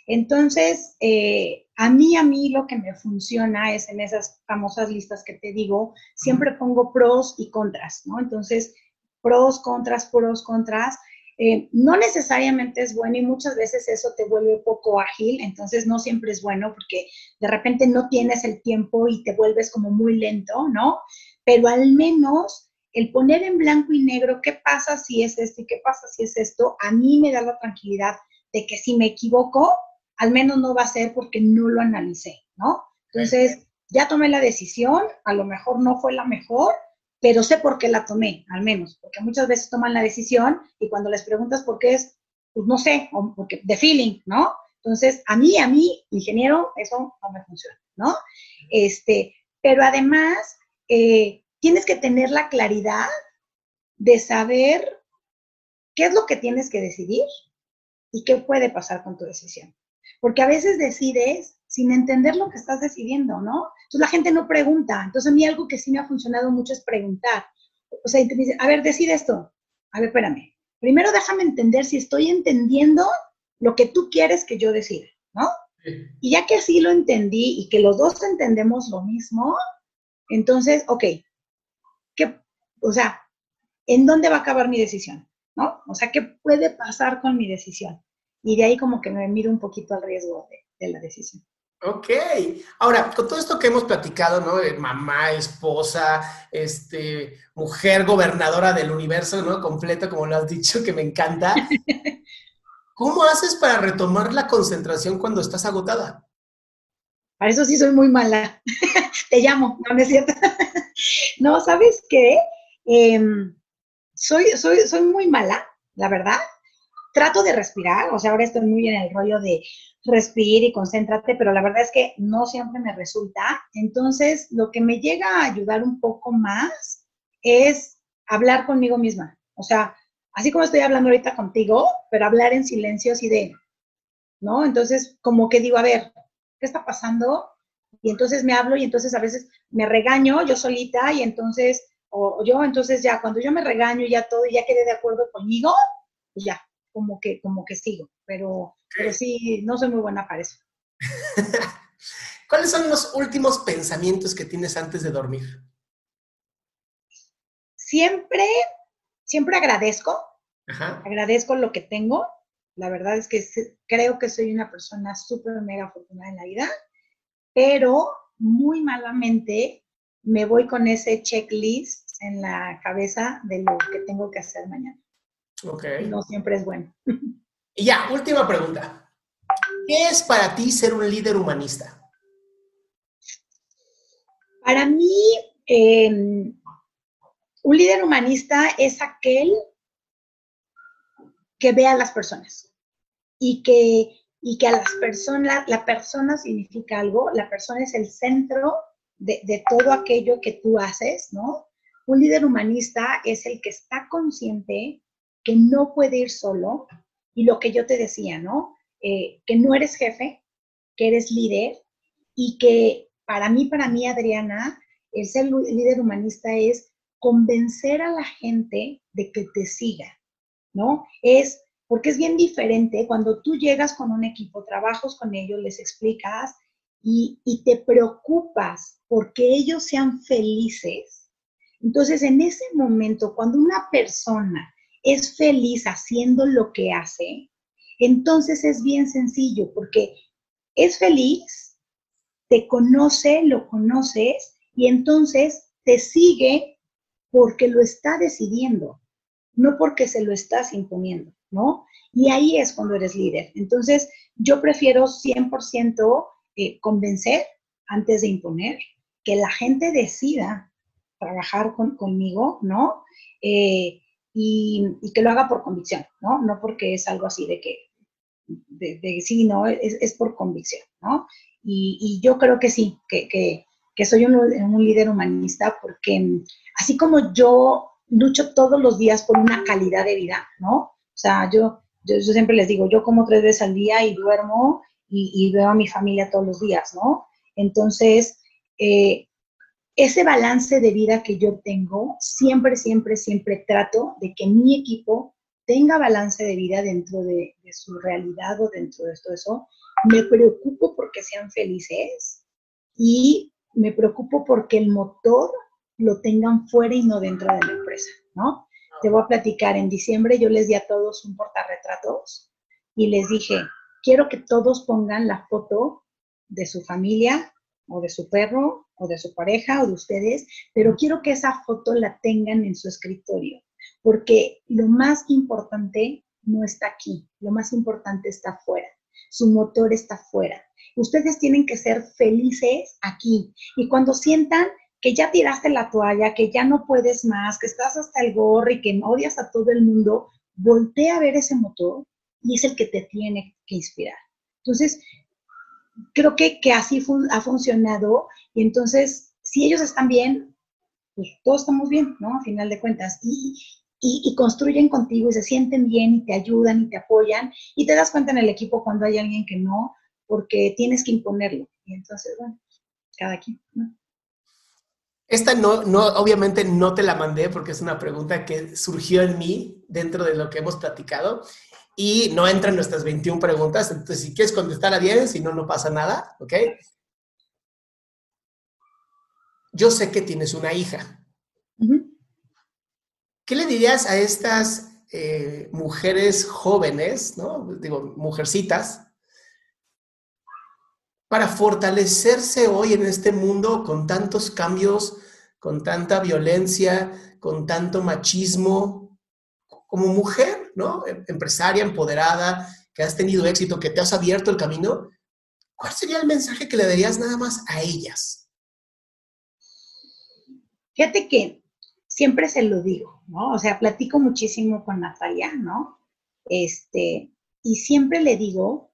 Entonces, eh, a mí, a mí lo que me funciona es en esas famosas listas que te digo, siempre pongo pros y contras, ¿no? Entonces, pros, contras, pros, contras. Eh, no necesariamente es bueno y muchas veces eso te vuelve poco ágil, entonces no siempre es bueno porque de repente no tienes el tiempo y te vuelves como muy lento, ¿no? Pero al menos el poner en blanco y negro qué pasa si es esto y qué pasa si es esto, a mí me da la tranquilidad de que si me equivoco, al menos no va a ser porque no lo analicé, ¿no? Entonces, ya tomé la decisión, a lo mejor no fue la mejor, pero sé por qué la tomé, al menos, porque muchas veces toman la decisión y cuando les preguntas por qué es, pues no sé, porque de feeling, ¿no? Entonces, a mí, a mí, ingeniero, eso no me funciona, ¿no? Este, pero además, eh, tienes que tener la claridad de saber qué es lo que tienes que decidir y qué puede pasar con tu decisión. Porque a veces decides sin entender lo que estás decidiendo, ¿no? Entonces la gente no pregunta. Entonces a mí algo que sí me ha funcionado mucho es preguntar. O sea, te dice, a ver, decide esto. A ver, espérame. Primero déjame entender si estoy entendiendo lo que tú quieres que yo decida, ¿no? Y ya que sí lo entendí y que los dos entendemos lo mismo, entonces, ok, ¿qué, o sea, ¿en dónde va a acabar mi decisión? ¿No? O sea, ¿qué puede pasar con mi decisión? Y de ahí como que me miro un poquito al riesgo de la decisión. Ok. Ahora, con todo esto que hemos platicado, ¿no? Mamá, esposa, este, mujer gobernadora del universo, ¿no? Completa, como lo has dicho, que me encanta. ¿Cómo haces para retomar la concentración cuando estás agotada? Para eso sí soy muy mala. Te llamo, no, es cierto. no, ¿sabes qué? Em, soy, soy, soy muy mala, la verdad. Trato de respirar, o sea, ahora estoy muy en el rollo de respira y concéntrate, pero la verdad es que no siempre me resulta. Entonces, lo que me llega a ayudar un poco más es hablar conmigo misma. O sea, así como estoy hablando ahorita contigo, pero hablar en silencio así de, ¿no? Entonces, como que digo, a ver, ¿qué está pasando? Y entonces me hablo y entonces a veces me regaño yo solita y entonces, o, yo, entonces ya, cuando yo me regaño ya todo y ya quedé de acuerdo conmigo, pues ya, como que, como que sigo. Pero pero sí, no soy muy buena para eso. ¿Cuáles son los últimos pensamientos que tienes antes de dormir? Siempre, siempre agradezco. Agradezco lo que tengo. La verdad es que creo que soy una persona súper mega afortunada en la vida, pero muy malamente me voy con ese checklist en la cabeza de lo que tengo que hacer mañana. Ok. No siempre es bueno. Y ya, última pregunta. ¿Qué es para ti ser un líder humanista? Para mí, em, un líder humanista es aquel que ve a las personas y que, y que a las personas, la persona significa algo, la persona es el centro de, de todo aquello que tú haces, ¿no? Un líder humanista es el que está consciente que no puede ir solo, y lo que yo te decía, ¿no? Eh, que no eres jefe, que eres líder y que para mí, para mí, Adriana, el ser líder humanista es convencer a la gente de que te siga, ¿no? Es porque es bien diferente cuando tú llegas con un equipo, trabajas con ellos, les explicas y, y te preocupas porque ellos sean felices. Entonces, en ese momento, cuando una persona es feliz haciendo lo que hace, entonces es bien sencillo porque es feliz, te conoce, lo conoces y entonces te sigue porque lo está decidiendo, no porque se lo estás imponiendo, ¿no? Y ahí es cuando eres líder. Entonces, yo prefiero 100% eh, convencer antes de imponer, que la gente decida trabajar conmigo, ¿no? Eh, y, que lo haga por convicción, ¿no? No porque es algo así de que, de, sí, no, es, es, por convicción, ¿no? Y, y, yo creo que sí, que, que, que soy un, un líder humanista porque así como yo lucho todos los días por una calidad de vida, ¿no? O sea, yo, yo, siempre les digo, yo como tres veces al día y duermo y, veo a mi familia todos los días, ¿no? Entonces, eh, ese balance de vida que yo tengo, siempre, siempre, siempre trato de que mi equipo tenga balance de vida dentro de, su realidad o dentro de todo eso. Me preocupo porque sean felices y me preocupo porque el motor lo tengan fuera y no dentro de la empresa, ¿no? Te voy a platicar, en diciembre yo les di a todos un portarretratos y les dije, quiero que todos pongan la foto de su familia o de su perro o de su pareja o de ustedes, pero quiero que esa foto la tengan en su escritorio, porque lo más importante no está aquí, lo más importante está afuera, su motor está afuera. Ustedes tienen que ser felices aquí y cuando sientan que ya tiraste la toalla, que ya no puedes más, que estás hasta el gorro y que odias a todo el mundo, voltea a ver ese motor y es el que te tiene que inspirar. Entonces, creo que, que así ha funcionado y entonces, si ellos están bien, pues todos estamos bien, ¿no? A final de cuentas. Y, y, y, construyen contigo y se sienten bien y te ayudan y te apoyan y te das cuenta en el equipo cuando hay alguien que no, porque tienes que imponerlo. Y entonces, bueno, cada quien, ¿no? Esta no, no, obviamente no te la mandé porque es una pregunta que surgió en mí dentro de lo que hemos platicado y no entra en nuestras 21 preguntas. Entonces, si quieres contestar a 10, si no, no pasa nada, ¿ok? Yo sé que tienes una hija. ¿Qué le dirías a estas eh, mujeres jóvenes, ¿no? Digo, mujercitas, para fortalecerse hoy en este mundo con tantos cambios, con tanta violencia, con tanto machismo, como mujer, ¿no? Em, empresaria, empoderada, que has tenido éxito, que te has abierto el camino, ¿cuál sería el mensaje que le darías nada más a ellas? Fíjate que siempre se lo digo, ¿no? O sea, platico muchísimo con Natalia, ¿no? Este, y siempre le digo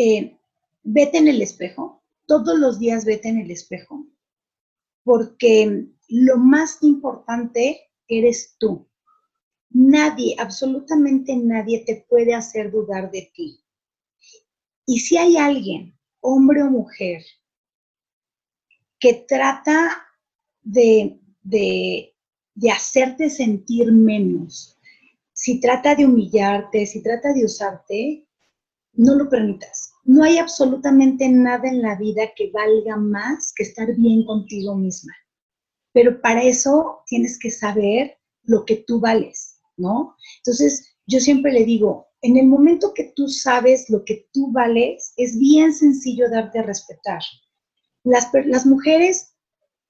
eh, vete en el espejo, todos los días vete en el espejo, porque lo más importante eres tú. Nadie, absolutamente nadie te puede hacer dudar de ti. Y si hay alguien, hombre o mujer, que trata de, de, de hacerte sentir menos, si trata de humillarte, si trata de usarte, no lo permitas. No hay absolutamente nada en la vida que valga más que estar bien contigo misma. Pero para eso tienes que saber lo que tú vales, ¿no? Entonces, yo siempre le digo, en el momento que tú sabes lo que tú vales, es bien sencillo darte a respetar. Las, las mujeres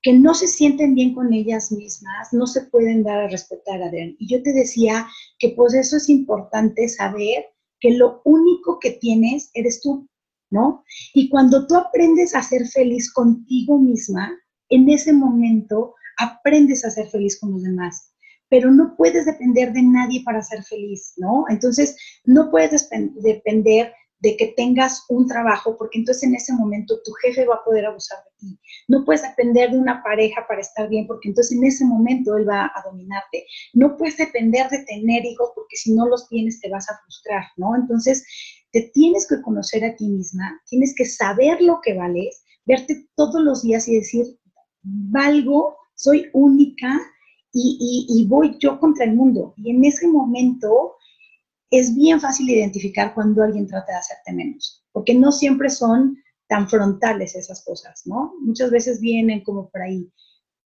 que no se sienten bien con ellas mismas no se pueden dar a respetar, Adrián. Y yo te decía que pues eso es importante saber que lo único que tienes eres tú, ¿no? Y cuando tú aprendes a ser feliz contigo misma, en ese momento aprendes a ser feliz con los demás. Pero no puedes depender de nadie para ser feliz, ¿no? Entonces, no puedes depender de que tengas un trabajo, porque entonces en ese momento tu jefe va a poder abusar de ti. No puedes depender de una pareja para estar bien, porque entonces en ese momento él va a dominarte. No puedes depender de tener hijos, porque si no los tienes te vas a frustrar, ¿no? Entonces, te tienes que conocer a ti misma, tienes que saber lo que vales, verte todos los días y decir, valgo, soy única y, voy yo contra el mundo. Y en ese momento es bien fácil identificar cuando alguien trata de hacerte menos, porque no siempre son tan frontales esas cosas, ¿no? Muchas veces vienen como por ahí.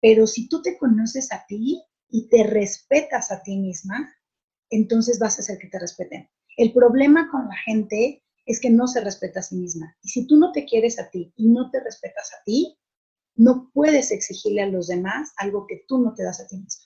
Pero si tú te conoces a ti y te respetas a ti misma, entonces vas a hacer que te respeten. El problema con la gente es que no se respeta a sí misma. Y si tú no te quieres a ti y no te respetas a ti, no puedes exigirle a los demás algo que tú no te das a ti misma.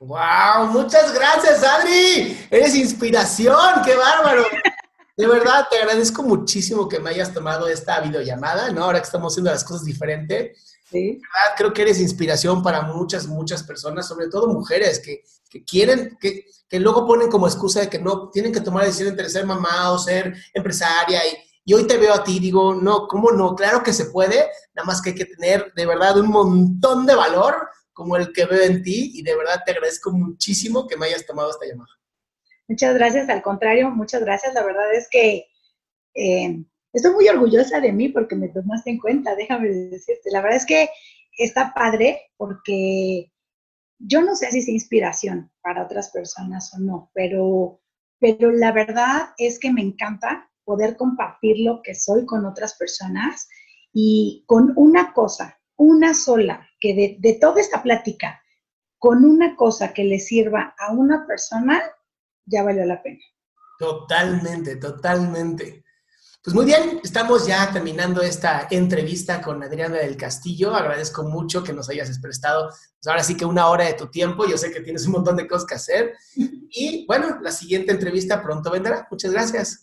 ¡Wow! Muchas gracias, Adri. Eres inspiración, qué bárbaro. De verdad, te agradezco muchísimo que me hayas tomado esta videollamada, ¿no? Ahora que estamos haciendo las cosas diferente. Sí. verdad, creo que eres inspiración para muchas, muchas personas, sobre todo mujeres que, que quieren, que, que, luego ponen como excusa de que no tienen que tomar la decisión entre ser mamá o ser empresaria y, Y hoy te veo a ti y digo, no, ¿cómo no? Claro que se puede, nada más que hay que tener de verdad un montón de valor como el que veo en ti y de verdad te agradezco muchísimo que me hayas tomado esta llamada. Muchas gracias, al contrario, muchas gracias. La verdad es que eh, estoy muy orgullosa de mí porque me tomaste en cuenta, déjame decirte. La verdad es que está padre porque yo no sé si es inspiración para otras personas o no, pero, pero la verdad es que me encanta poder compartir lo que soy con otras personas y con una cosa, una sola, que de, de toda esta plática, con una cosa que le sirva a una persona, ya valió la pena. Totalmente, totalmente. Pues muy bien, estamos ya terminando esta entrevista con Adriana del Castillo. Agradezco mucho que nos hayas prestado, pues ahora sí que una hora de tu tiempo. Yo sé que tienes un montón de cosas que hacer. Y bueno, la siguiente entrevista pronto vendrá. Muchas gracias.